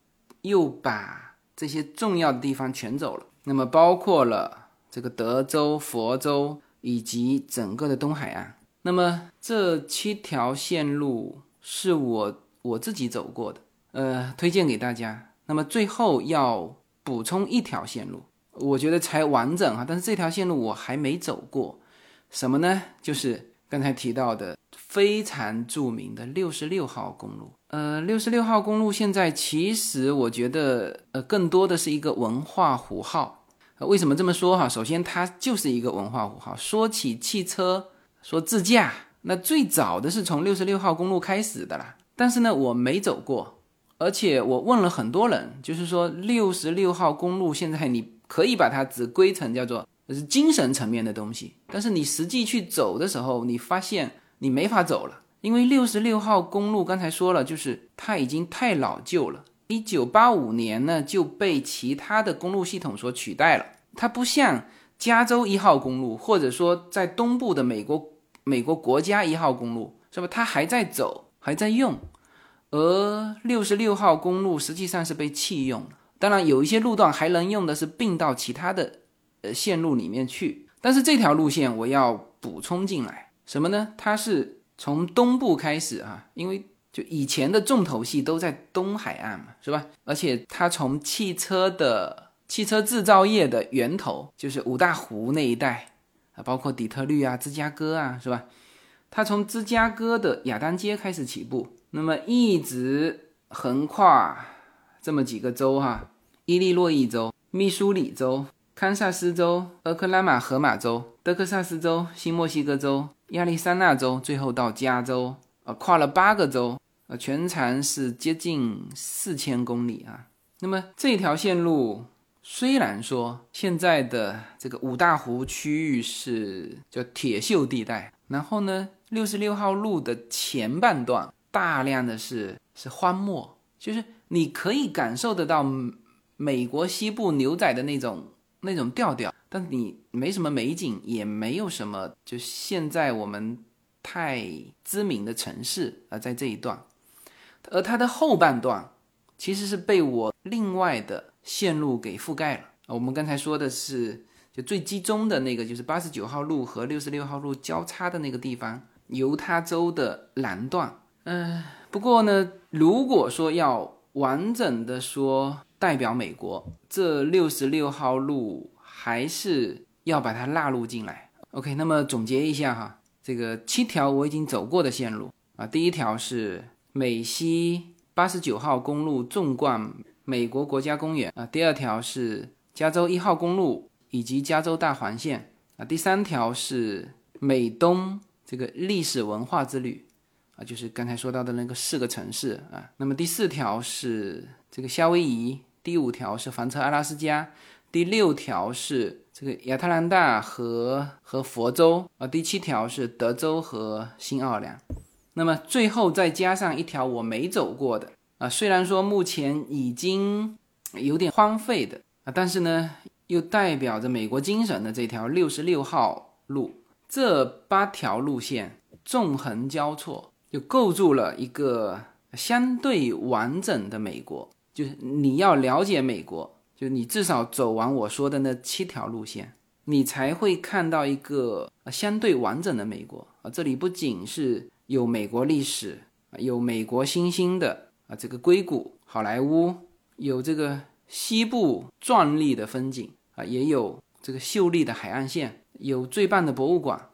又把这些重要的地方全走了。那么包括了这个德州、佛州以及整个的东海岸。那么这七条线路是我我自己走过的，呃，推荐给大家。那么最后要补充一条线路，我觉得才完整哈。但是这条线路我还没走过，什么呢？就是刚才提到的非常著名的六十六号公路。呃，六十六号公路现在其实我觉得呃更多的是一个文化符号。为什么这么说哈？首先它就是一个文化符号。说起汽车。说自驾，那最早的是从六十六号公路开始的啦。但是呢，我没走过，而且我问了很多人，就是说六十六号公路现在你可以把它只归成叫做是精神层面的东西，但是你实际去走的时候，你发现你没法走了，因为六十六号公路刚才说了，就是它已经太老旧了，一九八五年呢就被其他的公路系统所取代了，它不像加州一号公路，或者说在东部的美国。美国国家一号公路是吧？它还在走，还在用，而六十六号公路实际上是被弃用。当然，有一些路段还能用的是并到其他的呃线路里面去，但是这条路线我要补充进来什么呢？它是从东部开始啊，因为就以前的重头戏都在东海岸嘛，是吧？而且它从汽车的汽车制造业的源头，就是五大湖那一带啊，包括底特律啊、芝加哥啊，是吧？它从芝加哥的亚当街开始起步，那么一直横跨这么几个州哈：伊利诺伊州、密苏里州。堪萨斯州、俄克拉马荷马州、德克萨斯州、新墨西哥州、亚利桑那州，最后到加州，呃，跨了八个州，呃，全长是接近四千公里啊。那么这条线路虽然说现在的这个五大湖区域是叫铁锈地带，然后呢，六十六号路的前半段大量的是是荒漠，就是你可以感受得到美国西部牛仔的那种。那种调调，但你没什么美景，也没有什么，就现在我们太知名的城市啊，在这一段，而它的后半段其实是被我另外的线路给覆盖了。我们刚才说的是，就最集中的那个，就是八十九号路和六十六号路交叉的那个地方，犹他州的南段。嗯，不过呢，如果说要完整的说。代表美国这六十六号路还是要把它纳入进来。OK，那么总结一下哈，这个七条我已经走过的线路。啊，第一条是美西八十九号公路纵贯美国国家公园。啊，第二条是加州一号公路以及加州大环线。啊，第三条是美东这个历史文化之旅。啊，就是刚才说到的那个四个城市。啊，那么第四条是这个夏威夷。第五条是房车阿拉斯加，第六条是这个亚特兰大和和佛州啊，第七条是德州和新奥尔良。那么最后再加上一条我没走过的啊，虽然说目前已经有点荒废的啊，但是呢又代表着美国精神的这条六十六号路，这八条路线纵横交错，就构筑了一个相对完整的美国。就是你要了解美国，就你至少走完我说的那七条路线，你才会看到一个相对完整的美国啊。这里不仅是有美国历史，有美国新兴的啊这个硅谷、好莱坞，有这个西部壮丽的风景啊，也有这个秀丽的海岸线，有最棒的博物馆，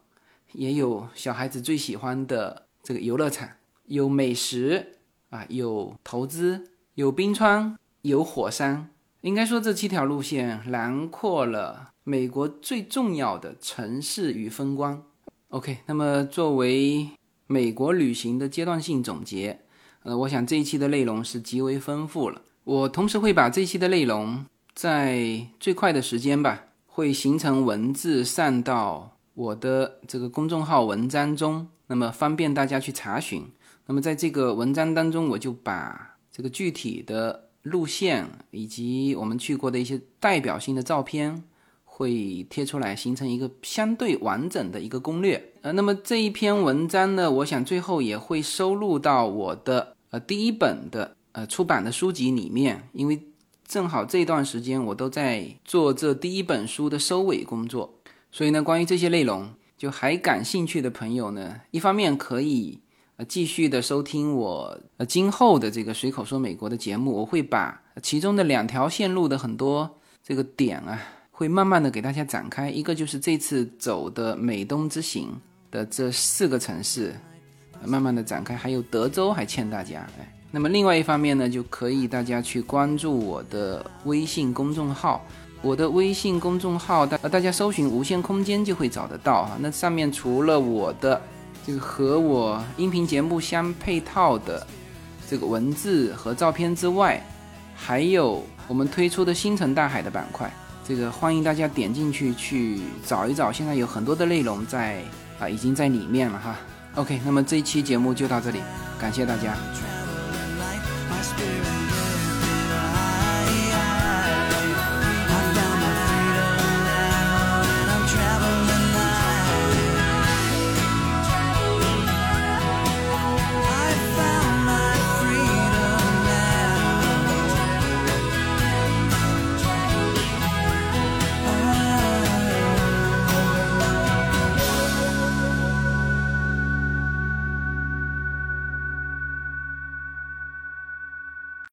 也有小孩子最喜欢的这个游乐场，有美食啊，有投资。有冰川，有火山，应该说这七条路线囊括了美国最重要的城市与风光。OK，那么作为美国旅行的阶段性总结，呃，我想这一期的内容是极为丰富了。我同时会把这一期的内容在最快的时间吧，会形成文字上到我的这个公众号文章中，那么方便大家去查询。那么在这个文章当中，我就把。这个具体的路线以及我们去过的一些代表性的照片会贴出来，形成一个相对完整的一个攻略。呃，那么这一篇文章呢，我想最后也会收录到我的呃第一本的呃出版的书籍里面，因为正好这段时间我都在做这第一本书的收尾工作，所以呢，关于这些内容，就还感兴趣的朋友呢，一方面可以。继续的收听我呃今后的这个随口说美国的节目，我会把其中的两条线路的很多这个点啊，会慢慢的给大家展开。一个就是这次走的美东之行的这四个城市，慢慢的展开。还有德州还欠大家哎。那么另外一方面呢，就可以大家去关注我的微信公众号，我的微信公众号大大家搜寻无限空间就会找得到哈。那上面除了我的。这个和我音频节目相配套的这个文字和照片之外，还有我们推出的星辰大海的板块，这个欢迎大家点进去去找一找。现在有很多的内容在啊，已经在里面了哈。OK，那么这一期节目就到这里，感谢大家。